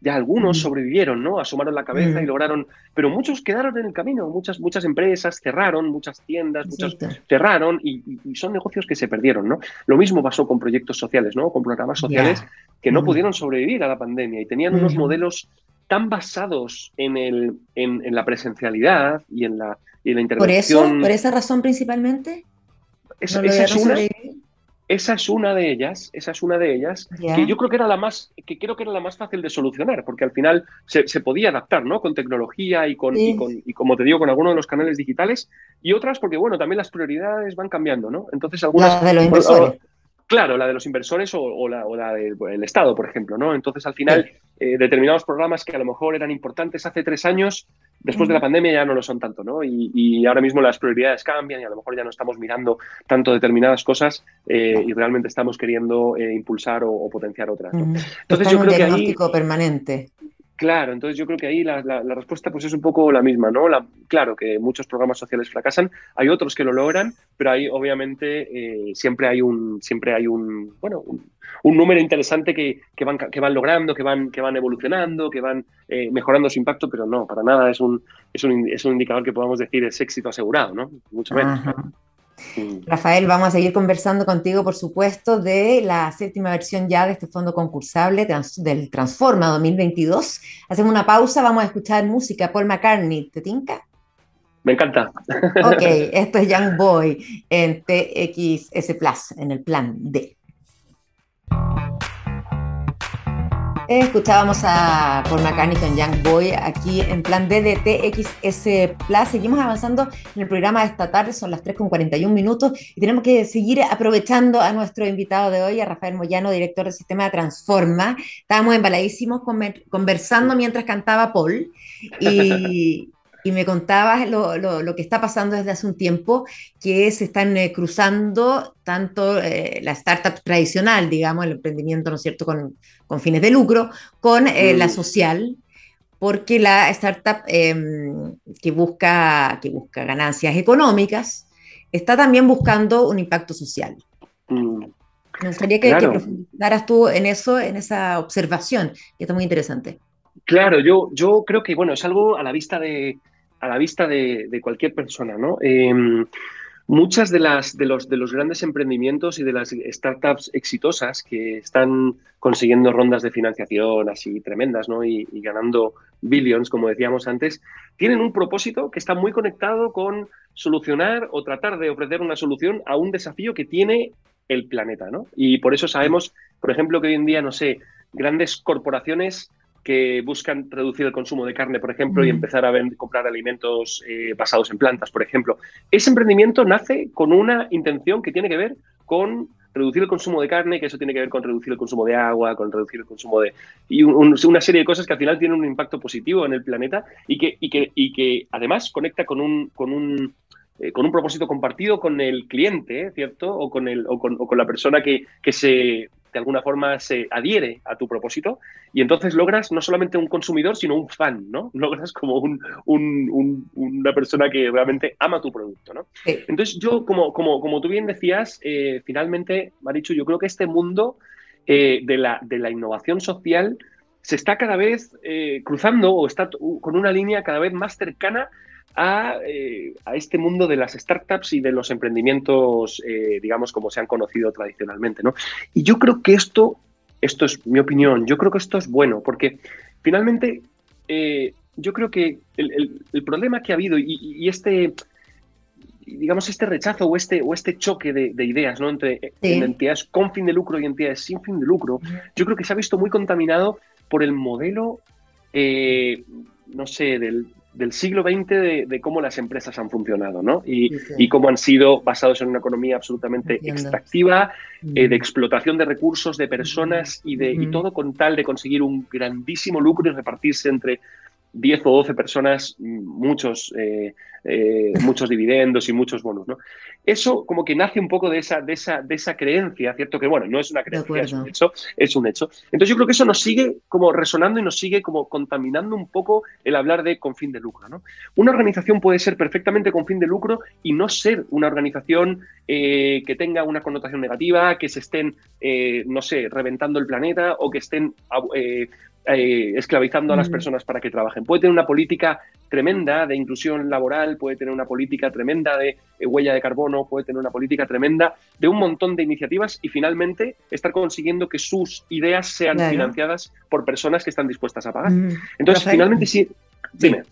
ya algunos sobrevivieron, ¿no? Asomaron la cabeza y lograron, pero muchos quedaron en el camino, muchas, muchas empresas cerraron, muchas tiendas, muchas cerraron y, son negocios que se perdieron, ¿no? Lo mismo pasó con proyectos sociales, ¿no? Con programas sociales que no pudieron sobrevivir a la pandemia y tenían unos modelos tan basados en, el, en, la presencialidad y en la, y la intervención. ¿Por eso? ¿Por esa razón principalmente? esa, es una, esa, es una, de ellas, esa es una de ellas, que yo creo que era la más, que creo que era la más fácil de solucionar, porque al final se, podía adaptar, ¿no? Con tecnología y con, y con, y como te digo, con algunos de los canales digitales, y otras porque, bueno, también las prioridades van cambiando, ¿no? Entonces algunas... de los inversores. Claro, la de los inversores o, la, del Estado, por ejemplo, ¿no? Entonces, al final, eh, determinados programas que a lo mejor eran importantes hace tres años, después de la pandemia ya no lo son tanto, ¿no? Y, ahora mismo las prioridades cambian y a lo mejor ya no estamos mirando tanto determinadas cosas eh, y realmente estamos queriendo eh, impulsar o, potenciar otras. Entonces, yo creo que ahí... permanente. Claro, entonces yo creo que ahí la, respuesta pues es un poco la misma, ¿no? La, claro que muchos programas sociales fracasan, hay otros que lo logran, pero ahí obviamente eh, siempre hay un, siempre hay un, bueno, un, número interesante que, van, que van logrando, que van, que van evolucionando, que van eh, mejorando su impacto, pero no, para nada es un, es un, es un indicador que podamos decir es éxito asegurado, ¿no? Mucho menos. Rafael, vamos a seguir conversando contigo, por supuesto, de la séptima versión ya de este fondo concursable del Transforma 2022. Hacemos una pausa, vamos a escuchar música. Paul McCartney, ¿te tinca? Me encanta. Ok, esto es Young Boy en TXS Plus, en el plan D. Escuchábamos a Paul McCartney con Young Boy aquí en plan DDTXS Plus. Seguimos avanzando en el programa de esta tarde, son las 3 con 41 minutos y tenemos que seguir aprovechando a nuestro invitado de hoy, a Rafael Moyano, director del sistema Transforma. Estábamos embaladísimos conversando mientras cantaba Paul y, y me contabas lo, lo, que está pasando desde hace un tiempo, que se están eh, cruzando tanto eh, la startup tradicional, digamos, el emprendimiento, ¿no es cierto?, con, con fines de lucro, con eh, la mm. social, porque la startup em, que, busca, que busca ganancias económicas está también buscando un impacto social. Mm. Me gustaría que, que profundizaras tú en eso, en esa observación, que está muy interesante. Claro, yo, yo creo que, bueno, es algo a la vista de, a la vista de, cualquier persona, ¿no? Em, muchas de las de los de los grandes emprendimientos y de las startups exitosas que están consiguiendo rondas de financiación así tremendas, ¿no? Y, y ganando billions, como decíamos antes, tienen un propósito que está muy conectado con solucionar o tratar de ofrecer una solución a un desafío que tiene el planeta, ¿no? Y por eso sabemos, por ejemplo, que hoy en día, no sé, grandes corporaciones que buscan reducir el consumo de carne, por ejemplo, y empezar a comprar alimentos eh, basados en plantas, por ejemplo. Ese emprendimiento nace con una intención que tiene que ver con reducir el consumo de carne, que eso tiene que ver con reducir el consumo de agua, con reducir el consumo de... y una serie de cosas que al final tienen un impacto positivo en el planeta y que, y que, y que además conecta con un, con un eh, con un propósito compartido con el cliente, ¿cierto? O con, el, o con, la persona que, que, se, de alguna forma, se adhiere a tu propósito. Y entonces logras no solamente un consumidor, sino un fan, ¿no? Logras como un, un, una persona que realmente ama tu producto, ¿no? Entonces yo, como, como, como tú bien decías, eh, finalmente, Marichu, yo creo que este mundo eh, de, la, de la innovación social se está cada vez cruzando o está con una línea cada vez más cercana eh, a, este mundo de las startups y de los emprendimientos, eh, digamos, como se han conocido tradicionalmente. ¿no? Y yo creo que esto, esto es mi opinión, yo creo que esto es bueno, porque finalmente eh, yo creo que el, problema que ha habido y, este digamos, este rechazo o este, o este choque de, ideas ¿no? entre, entidades con fin de lucro y entidades sin fin de lucro, yo creo que se ha visto muy contaminado por el modelo, no sé, del, del siglo XX de, cómo las empresas han funcionado, ¿no? Y, cómo han sido basados en una economía absolutamente extractiva, eh, de explotación de recursos, de personas y, de, y todo con tal de conseguir un grandísimo lucro y repartirse entre 10 o 12 personas, muchos, eh, eh, muchos dividendos y muchos bonos. ¿no? Eso como que nace un poco de esa, de, esa, de esa creencia, ¿cierto? Que bueno, no es una creencia, es un, hecho, es un hecho. Entonces yo creo que eso nos sigue como resonando y nos sigue como contaminando un poco el hablar de con fin de lucro. ¿no? Una organización puede ser perfectamente con fin de lucro y no ser una organización eh, que tenga una connotación negativa, que se estén, no sé, reventando el planeta o que estén eh, esclavizando a las personas para que trabajen. Puede tener una política tremenda de inclusión laboral, puede tener una política tremenda de eh, huella de carbono, puede tener una política tremenda de un montón de iniciativas y finalmente estar consiguiendo que sus ideas sean financiadas por personas que están dispuestas a pagar. Entonces, finalmente sí. Dime.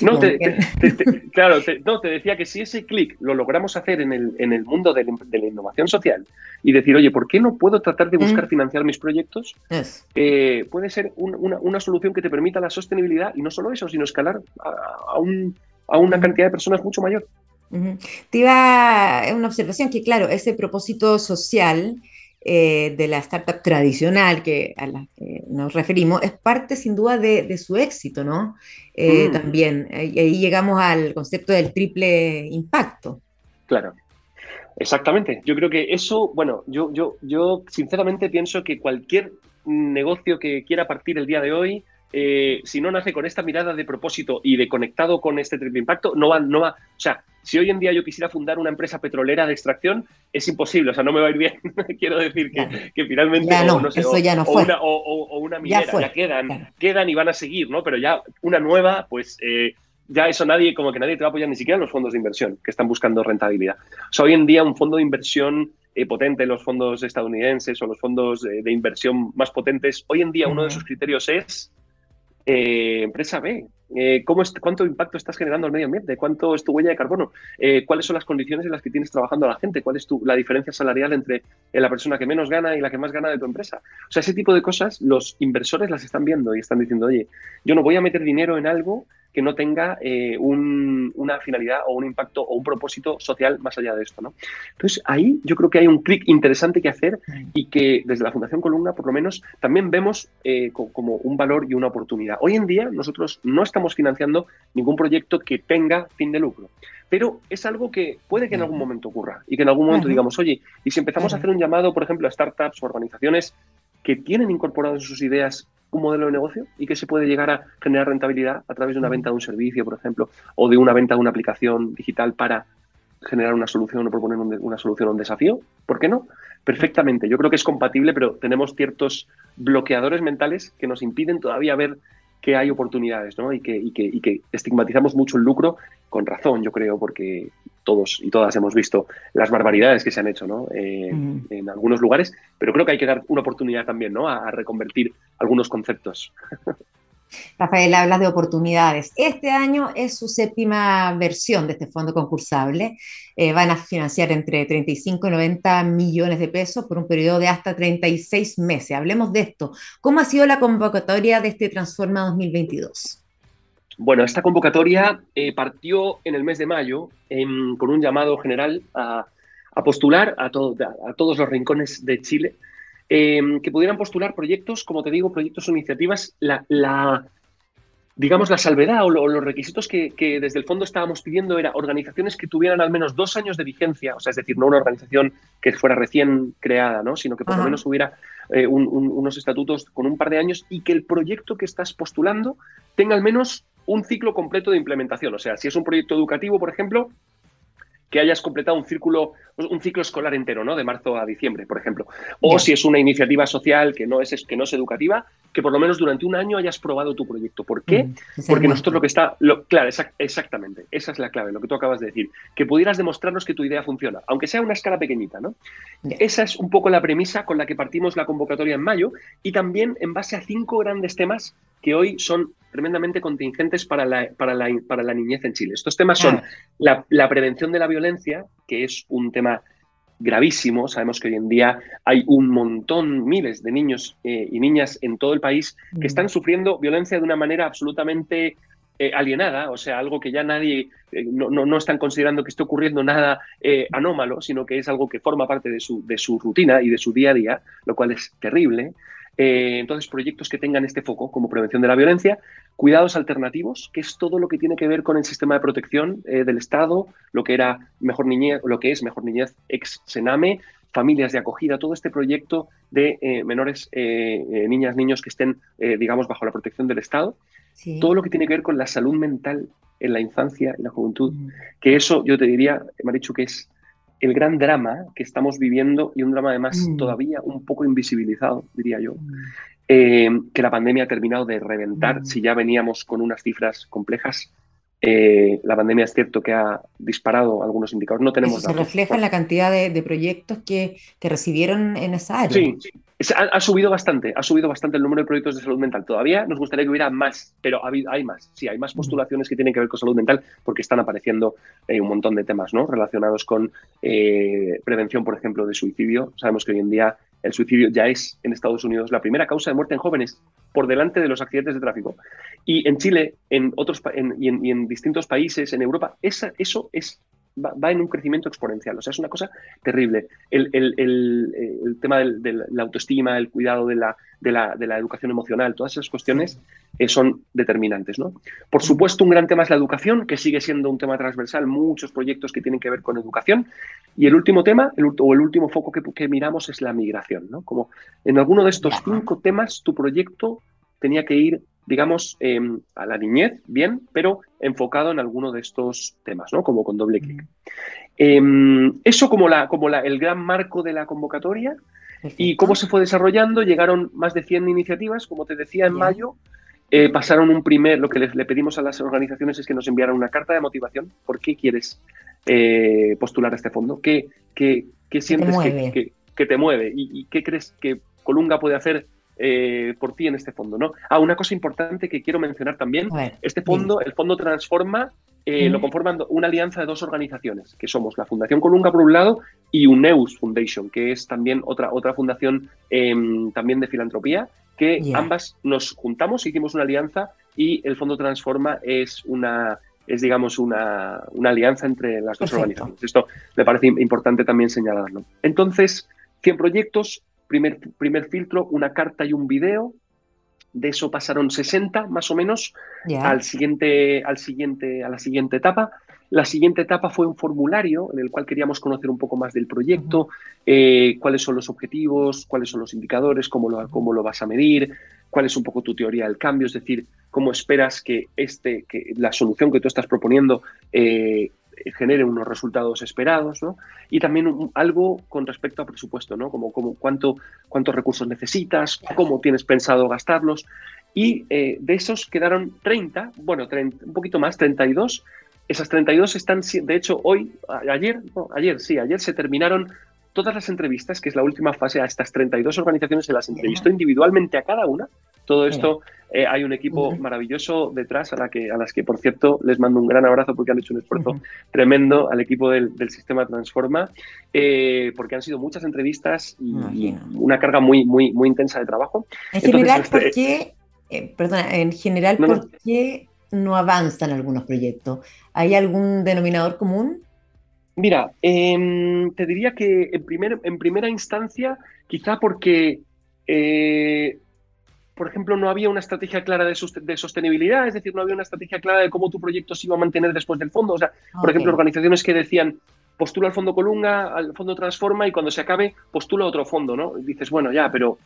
No, te, claro, no, te decía que si ese clic lo logramos hacer en el, en el mundo de, la innovación social y decir, oye, ¿por qué no puedo tratar de buscar mm. financiar mis proyectos? Eh, puede ser una, solución que te permita la sostenibilidad y no solo eso, sino escalar a, una cantidad de personas mucho mayor. Te iba una observación que, claro, ese propósito social eh, de la startup tradicional que, a la que nos referimos, es parte sin duda de, su éxito, ¿no? Eh, mm. También, y ahí llegamos al concepto del triple impacto. Claro. Exactamente. Yo creo que eso, bueno, yo, yo, yo sinceramente pienso que cualquier negocio que quiera partir el día de hoy, eh, si no nace con esta mirada de propósito y de conectado con este triple impacto, no va, no va, o sea, si hoy en día yo quisiera fundar una empresa petrolera de extracción, es imposible, o sea, no me va a ir bien. Quiero decir que, finalmente, o, no, eso ya no fue. Una, o, una minera, ya, quedan, quedan y van a seguir, ¿no? Pero ya una nueva, pues eh, ya eso nadie, como que nadie te va a apoyar ni siquiera los fondos de inversión que están buscando rentabilidad. O sea, hoy en día un fondo de inversión eh, potente, los fondos estadounidenses o los fondos de inversión más potentes, hoy en día uno de sus criterios es eh, empresa B, eh, ¿cómo es, ¿cuánto impacto estás generando al medio ambiente? ¿Cuánto es tu huella de carbono? Eh, ¿Cuáles son las condiciones en las que tienes trabajando a la gente? ¿Cuál es tu, la diferencia salarial entre la persona que menos gana y la que más gana de tu empresa? O sea, ese tipo de cosas los inversores las están viendo y están diciendo, oye, yo no voy a meter dinero en algo que no tenga eh, una finalidad o un impacto o un propósito social más allá de esto. ¿no? Entonces, ahí yo creo que hay un clic interesante que hacer y que desde la Fundación Columna, por lo menos, también vemos eh, como un valor y una oportunidad. Hoy en día nosotros no estamos financiando ningún proyecto que tenga fin de lucro. Pero es algo que puede que en algún momento ocurra y que en algún momento digamos, oye, y si empezamos a hacer un llamado, por ejemplo, a startups o organizaciones que tienen incorporados en sus ideas un modelo de negocio y que se puede llegar a generar rentabilidad a través de una venta de un servicio, por ejemplo, o de una venta de una aplicación digital para generar una solución o proponer una solución a un desafío. ¿Por qué no? Perfectamente. Yo creo que es compatible, pero tenemos ciertos bloqueadores mentales que nos impiden todavía ver que hay oportunidades, ¿no? Y que, y que, y que estigmatizamos mucho el lucro con razón, yo creo, porque todos y todas hemos visto las barbaridades que se han hecho ¿no? Eh, en algunos lugares, pero creo que hay que dar una oportunidad también ¿no? a, reconvertir algunos conceptos. Rafael, hablas de oportunidades. Este año es su séptima versión de este fondo concursable. Eh, van a financiar entre 35 y 90 millones de pesos por un periodo de hasta 36 meses. Hablemos de esto. ¿Cómo ha sido la convocatoria de este Transforma 2022? Bueno, esta convocatoria eh, partió en el mes de mayo con un llamado general a, postular a, todos los rincones de Chile em, que pudieran postular proyectos, como te digo, proyectos o iniciativas. La, digamos, la salvedad o, los requisitos que, desde el fondo estábamos pidiendo era organizaciones que tuvieran al menos dos años de vigencia, o sea, es decir, no una organización que fuera recién creada, ¿no? sino que por lo menos hubiera eh, unos estatutos con un par de años y que el proyecto que estás postulando tenga al menos un ciclo completo de implementación. O sea, si es un proyecto educativo, por ejemplo, que hayas completado un círculo, un ciclo escolar entero, ¿no? De marzo a diciembre, por ejemplo. O si es una iniciativa social que no es, que no es educativa, que por lo menos durante un año hayas probado tu proyecto. ¿Por qué? Porque nosotros lo que está, lo, claro, exactamente, esa es la clave, lo que tú acabas de decir, que pudieras demostrarnos que tu idea funciona, aunque sea una escala pequeñita, ¿no? Esa es un poco la premisa con la que partimos la convocatoria en mayo y también en base a cinco grandes temas que hoy son tremendamente contingentes para la, para la, para la niñez en Chile. Estos temas son la, la, prevención de la violencia, que es un tema gravísimo. Sabemos que hoy en día hay un montón, miles de niños eh, y niñas en todo el país que están sufriendo violencia de una manera absolutamente eh, alienada, o sea, algo que ya nadie, eh, no, no, no, están considerando que esté ocurriendo nada anómalo, sino que es algo que forma parte de su, de su rutina y de su día a día, lo cual es terrible. Eh, entonces, proyectos que tengan este foco como prevención de la violencia, cuidados alternativos, que es todo lo que tiene que ver con el sistema de protección eh, del Estado, lo que era mejor niñez, lo que es mejor niñez ex Sename, familias de acogida, todo este proyecto de eh, menores, niñas, niños que estén, digamos, bajo la protección del Estado. Todo lo que tiene que ver con la salud mental en la infancia y la juventud, mm. que eso yo te diría, Marichu, que es el gran drama que estamos viviendo y un drama además mm. todavía un poco invisibilizado, diría yo, mm. eh, que la pandemia ha terminado de reventar. Mm. Si ya veníamos con unas cifras complejas, eh, la pandemia es cierto que ha disparado algunos indicadores. No tenemos Eso se refleja en la cantidad de, proyectos que, que, recibieron en esa área. Sí, ha, subido bastante, ha subido bastante el número de proyectos de salud mental. Todavía nos gustaría que hubiera más, pero hay más. Sí, hay más postulaciones que tienen que ver con salud mental porque están apareciendo eh, un montón de temas ¿no? relacionados con eh, prevención, por ejemplo, de suicidio. Sabemos que hoy en día el suicidio ya es en Estados Unidos la primera causa de muerte en jóvenes por delante de los accidentes de tráfico. Y en Chile en otros, y, en, distintos países, en Europa, esa, eso es va, en un crecimiento exponencial. O sea, es una cosa terrible. El, tema de la autoestima, el cuidado de la, de la, educación emocional, todas esas cuestiones eh, son determinantes. ¿no? Por supuesto, un gran tema es la educación, que sigue siendo un tema transversal, muchos proyectos que tienen que ver con educación. Y el último tema, o el último foco que, que, miramos es la migración. ¿no? Como en alguno de estos cinco temas, tu proyecto tenía que ir digamos, em, a la niñez, bien, pero enfocado en alguno de estos temas, ¿no? Como con doble clic. Em, eso como, la, como la, el gran marco de la convocatoria. Y cómo se fue desarrollando, llegaron más de 100 iniciativas, como te decía, en mayo. Eh, pasaron un primer, lo que le, pedimos a las organizaciones es que nos enviaran una carta de motivación. ¿Por qué quieres eh, postular a este fondo? ¿Qué, qué, qué sientes que, que, te mueve? ¿Y, ¿Y, qué crees que Colunga puede hacer eh, por ti en este fondo, ¿no? Ah, una cosa importante que quiero mencionar también, este fondo, el fondo Transforma, eh, lo conforman una alianza de dos organizaciones, que somos la Fundación Colunga por un lado y UNEUS Foundation, que es también otra, otra fundación em, también de filantropía, que ambas nos juntamos, hicimos una alianza y el fondo Transforma es una es, digamos, una, alianza entre las dos organizaciones. Esto me parece importante también señalarlo. Entonces, 100 proyectos, Primer, primer filtro, una carta y un video. De eso pasaron 60 más o menos al siguiente, al siguiente, a la siguiente etapa. La siguiente etapa fue un formulario en el cual queríamos conocer un poco más del proyecto, eh, cuáles son los objetivos, cuáles son los indicadores, cómo lo, cómo lo vas a medir, cuál es un poco tu teoría del cambio, es decir, cómo esperas que, este, que la solución que tú estás proponiendo eh, genere unos resultados esperados, ¿no? Y también algo con respecto a presupuesto, ¿no? Como, como cuánto, cuántos recursos necesitas, cómo tienes pensado gastarlos. Y eh, de esos quedaron 30, bueno, un poquito más, 32. Esas 32 están, de hecho, hoy, ayer, ayer, sí, ayer se terminaron todas las entrevistas, que es la última fase, a estas 32 organizaciones se las entrevistó individualmente a cada una. Todo esto eh, hay un equipo maravilloso detrás a, la que, a las que, por cierto, les mando un gran abrazo porque han hecho un esfuerzo tremendo al equipo del, sistema Transforma, eh, porque han sido muchas entrevistas y, una carga muy, muy, muy intensa de trabajo. En general, ¿por este qué, eh, perdona, en general, ¿por qué no avanzan algunos proyectos? ¿Hay algún denominador común? Mira, em, te diría que en, primer, en primera instancia, quizá porque, eh, por ejemplo, no había una estrategia clara de, sostenibilidad, es decir, no había una estrategia clara de cómo tu proyecto se iba a mantener después del fondo. O sea, por ejemplo, organizaciones que decían, postula al fondo Colunga, al fondo Transforma y cuando se acabe, postula otro fondo, ¿no? Y dices, bueno, ya, pero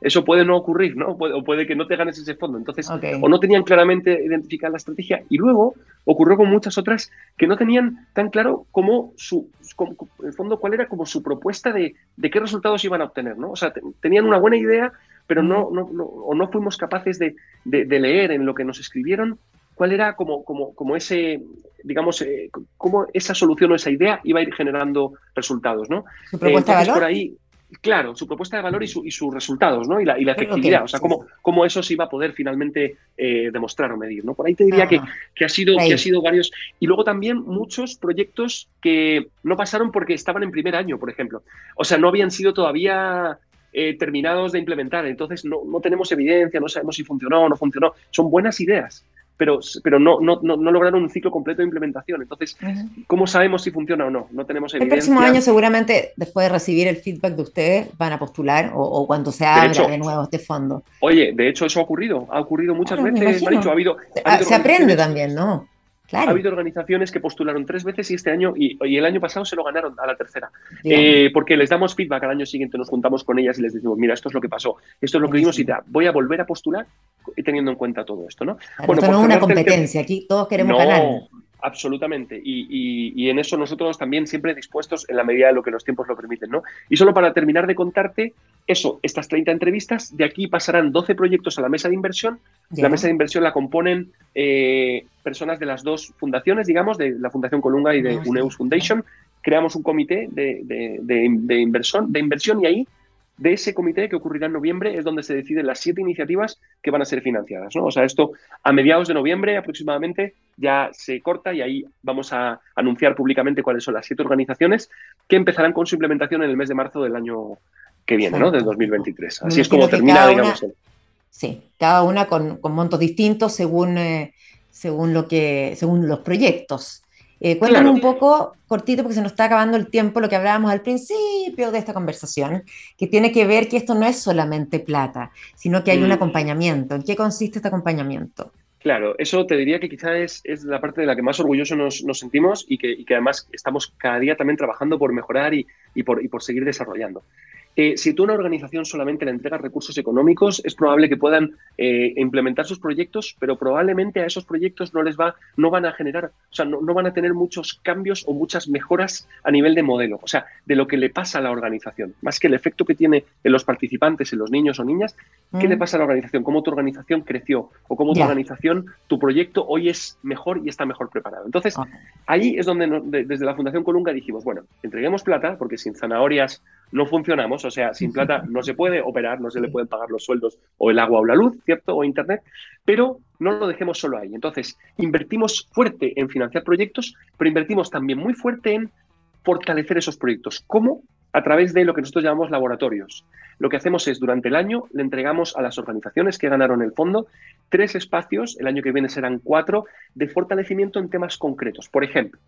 eso puede no ocurrir, ¿no? o puede que no te ganes ese fondo. Entonces, o no tenían claramente identificada la estrategia. Y luego ocurrió con muchas otras que no tenían tan claro cómo su, en el fondo, cuál era como su propuesta de, qué resultados iban a obtener, ¿no? O sea, tenían una buena idea, pero no, no, o no fuimos capaces de, leer en lo que nos escribieron cuál era como, como, como ese, digamos, eh, cómo esa solución o esa idea iba a ir generando resultados, ¿no? ¿Su propuesta de valor? por ahí, Claro, su propuesta de valor y, sus resultados, ¿no? Y la, efectividad, o sea, cómo, eso se iba a poder finalmente eh, demostrar o medir, ¿no? Por ahí te diría que, ha sido, que ha sido varios. Y luego también muchos proyectos que no pasaron porque estaban en primer año, por ejemplo. O sea, no habían sido todavía eh, terminados de implementar. Entonces no, no, tenemos evidencia, no sabemos si funcionó o no funcionó. Son buenas ideas, pero, pero no, no, no, lograron un ciclo completo de implementación. Entonces, ¿cómo sabemos si funciona o no? No tenemos evidencia. El próximo año, seguramente, después de recibir el feedback de ustedes, van a postular o, cuando se abra de, nuevo este fondo. Oye, de hecho, eso ha ocurrido. Ha ocurrido muchas veces. ha habido, se aprende también, ¿no? Ha habido organizaciones que postularon tres veces y este año y, el año pasado se lo ganaron a la tercera. Eh, porque les damos feedback al año siguiente, nos juntamos con ellas y les decimos, mira, esto es lo que pasó, esto es lo que vimos y te voy a volver a postular teniendo en cuenta todo esto, ¿no? bueno, esto no es una competencia, aquí todos queremos ganar. Absolutamente. Y, en eso nosotros también siempre dispuestos en la medida de lo que los tiempos lo permiten, ¿no? Y solo para terminar de contarte, eso, estas 30 entrevistas, de aquí pasarán 12 proyectos a la mesa de inversión. La mesa de inversión la componen eh, personas de las dos fundaciones, digamos, de la Fundación Colunga y de UNEUS Foundation. Creamos un comité de, de, inversión, de inversión y ahí de ese comité que ocurrirá en noviembre es donde se deciden las siete iniciativas que van a ser financiadas. ¿no? O sea, esto a mediados de noviembre aproximadamente ya se corta y ahí vamos a anunciar públicamente cuáles son las siete organizaciones que empezarán con su implementación en el mes de marzo del año que viene, ¿no? Del 2023. Así es como termina, digamos. Sí, cada una con, montos distintos según, eh, según, lo que, según los proyectos. Eh, cuéntame un poco, cortito, porque se nos está acabando el tiempo, lo que hablábamos al principio de esta conversación, que tiene que ver que esto no es solamente plata, sino que hay un mm. acompañamiento. ¿En qué consiste este acompañamiento? Claro, eso te diría que quizás es, la parte de la que más orgullosos nos, sentimos y que, además estamos cada día también trabajando por mejorar y, por, y por seguir desarrollando. Eh, si tú a una organización solamente le entregas recursos económicos, es probable que puedan eh, implementar sus proyectos, pero probablemente a esos proyectos no les va, no van a generar, o sea, no, van a tener muchos cambios o muchas mejoras a nivel de modelo, o sea, de lo que le pasa a la organización, más que el efecto que tiene en los participantes, en los niños o niñas, ¿qué le mm. pasa a la organización? ¿Cómo tu organización creció? ¿O cómo tu organización, tu proyecto hoy es mejor y está mejor preparado? Entonces, ahí es donde desde la Fundación Colunga dijimos, bueno, entreguemos plata, porque sin zanahorias no funcionamos, o sea, sin plata no se puede operar, no se le pueden pagar los sueldos o el agua o la luz, ¿cierto? O Internet, pero no lo dejemos solo ahí. Entonces, invertimos fuerte en financiar proyectos, pero invertimos también muy fuerte en fortalecer esos proyectos. ¿Cómo? A través de lo que nosotros llamamos laboratorios. Lo que hacemos es, durante el año, le entregamos a las organizaciones que ganaron el fondo tres espacios, el año que viene serán cuatro, de fortalecimiento en temas concretos. Por ejemplo,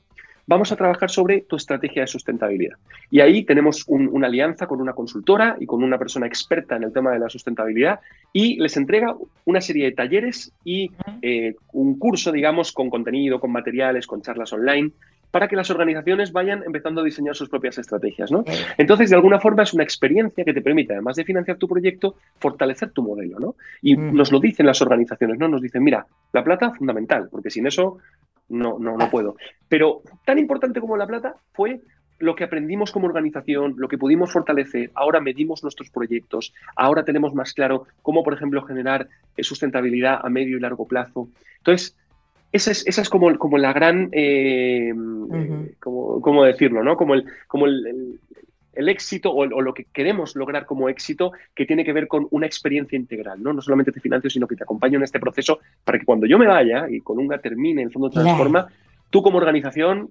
vamos a trabajar sobre tu estrategia de sustentabilidad. Y ahí tenemos una alianza con una consultora y con una persona experta en el tema de la sustentabilidad y les entrega una serie de talleres y eh, un curso, digamos, con contenido, con materiales, con charlas online para que las organizaciones vayan empezando a diseñar sus propias estrategias. ¿no? Entonces, de alguna forma, es una experiencia que te permite, además de financiar tu proyecto, fortalecer tu modelo. ¿no? Y nos lo dicen las organizaciones, ¿no? Nos dicen, mira, la plata fundamental, porque sin eso no, no, no puedo. Pero tan importante como la plata fue lo que aprendimos como organización, lo que pudimos fortalecer, ahora medimos nuestros proyectos, ahora tenemos más claro cómo, por ejemplo, generar eh, sustentabilidad a medio y largo plazo. Entonces, esa es, esa es como, como la gran, eh, como, decirlo, ¿no? Como el, como el, éxito o, lo que queremos lograr como éxito que tiene que ver con una experiencia integral, ¿no? No solamente te financio, sino que te acompaño en este proceso para que cuando yo me vaya y Colunga termine, el fondo transforma, tú como organización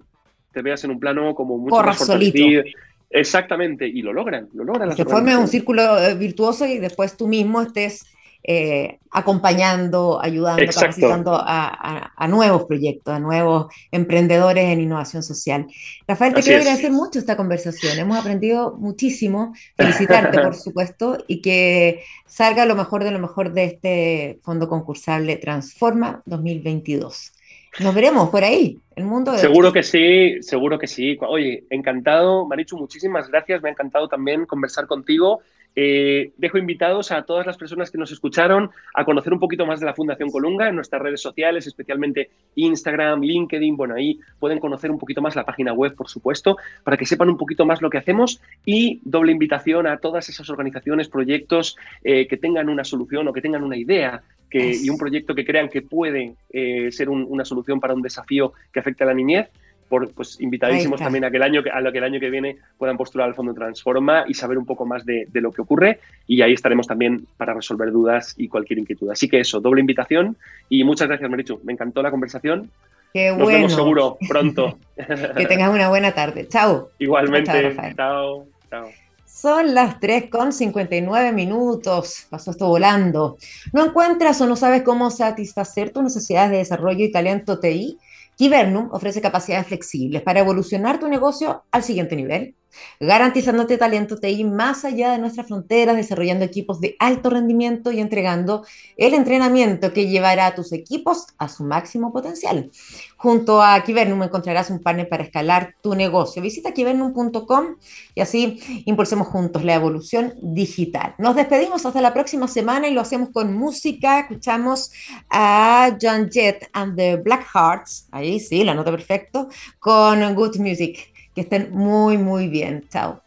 te veas en un plano como mucho más fortalecido. Exactamente, y lo logran, lo logran. Que forme un círculo eh, virtuoso y después tú mismo estés eh, acompañando, ayudando, capacitando a, nuevos proyectos, a nuevos emprendedores en innovación social. Rafael, te quiero agradecer mucho esta conversación. Hemos aprendido muchísimo. Felicitarte, por supuesto, y que salga lo mejor de lo mejor de este fondo concursable Transforma 2022. Nos veremos por ahí, el mundo. seguro que sí, seguro que sí. Oye, encantado, Marichu, muchísimas gracias. Me ha encantado también conversar contigo eh, dejo invitados a todas las personas que nos escucharon a conocer un poquito más de la Fundación Colunga en nuestras redes sociales, especialmente Instagram, LinkedIn. Bueno, ahí pueden conocer un poquito más la página web, por supuesto, para que sepan un poquito más lo que hacemos. Y doble invitación a todas esas organizaciones, proyectos eh, que tengan una solución o que tengan una idea que, y un proyecto que crean que puede eh, ser una solución para un desafío que afecte a la niñez pues invitadísimos también a que, el año, a lo que el año que viene puedan postular al Fondo Transforma y saber un poco más de, lo que ocurre y ahí estaremos también para resolver dudas y cualquier inquietud. Así que eso, doble invitación y muchas gracias Marichu, me encantó la conversación. Qué Nos vemos seguro pronto. que tengas una buena tarde. Chao. Igualmente. Chao. Chao. Son las 3 con 59 minutos. Pasó esto volando. ¿No encuentras o no sabes cómo satisfacer tus necesidades de desarrollo y talento TI? Kibernum ofrece capacidades flexibles para evolucionar tu negocio al siguiente nivel garantizándote talento TI más allá de nuestras fronteras, desarrollando equipos de alto rendimiento y entregando el entrenamiento que llevará a tus equipos a su máximo potencial. Junto a Kibernum encontrarás un partner para escalar tu negocio. Visita kibernum.com y así impulsemos juntos la evolución digital. Nos despedimos hasta la próxima semana y lo hacemos con música. Escuchamos a John Jett and the Black Hearts, ahí sí, la nota perfecto, con Good Music. Que estén muy, muy bien. Chao.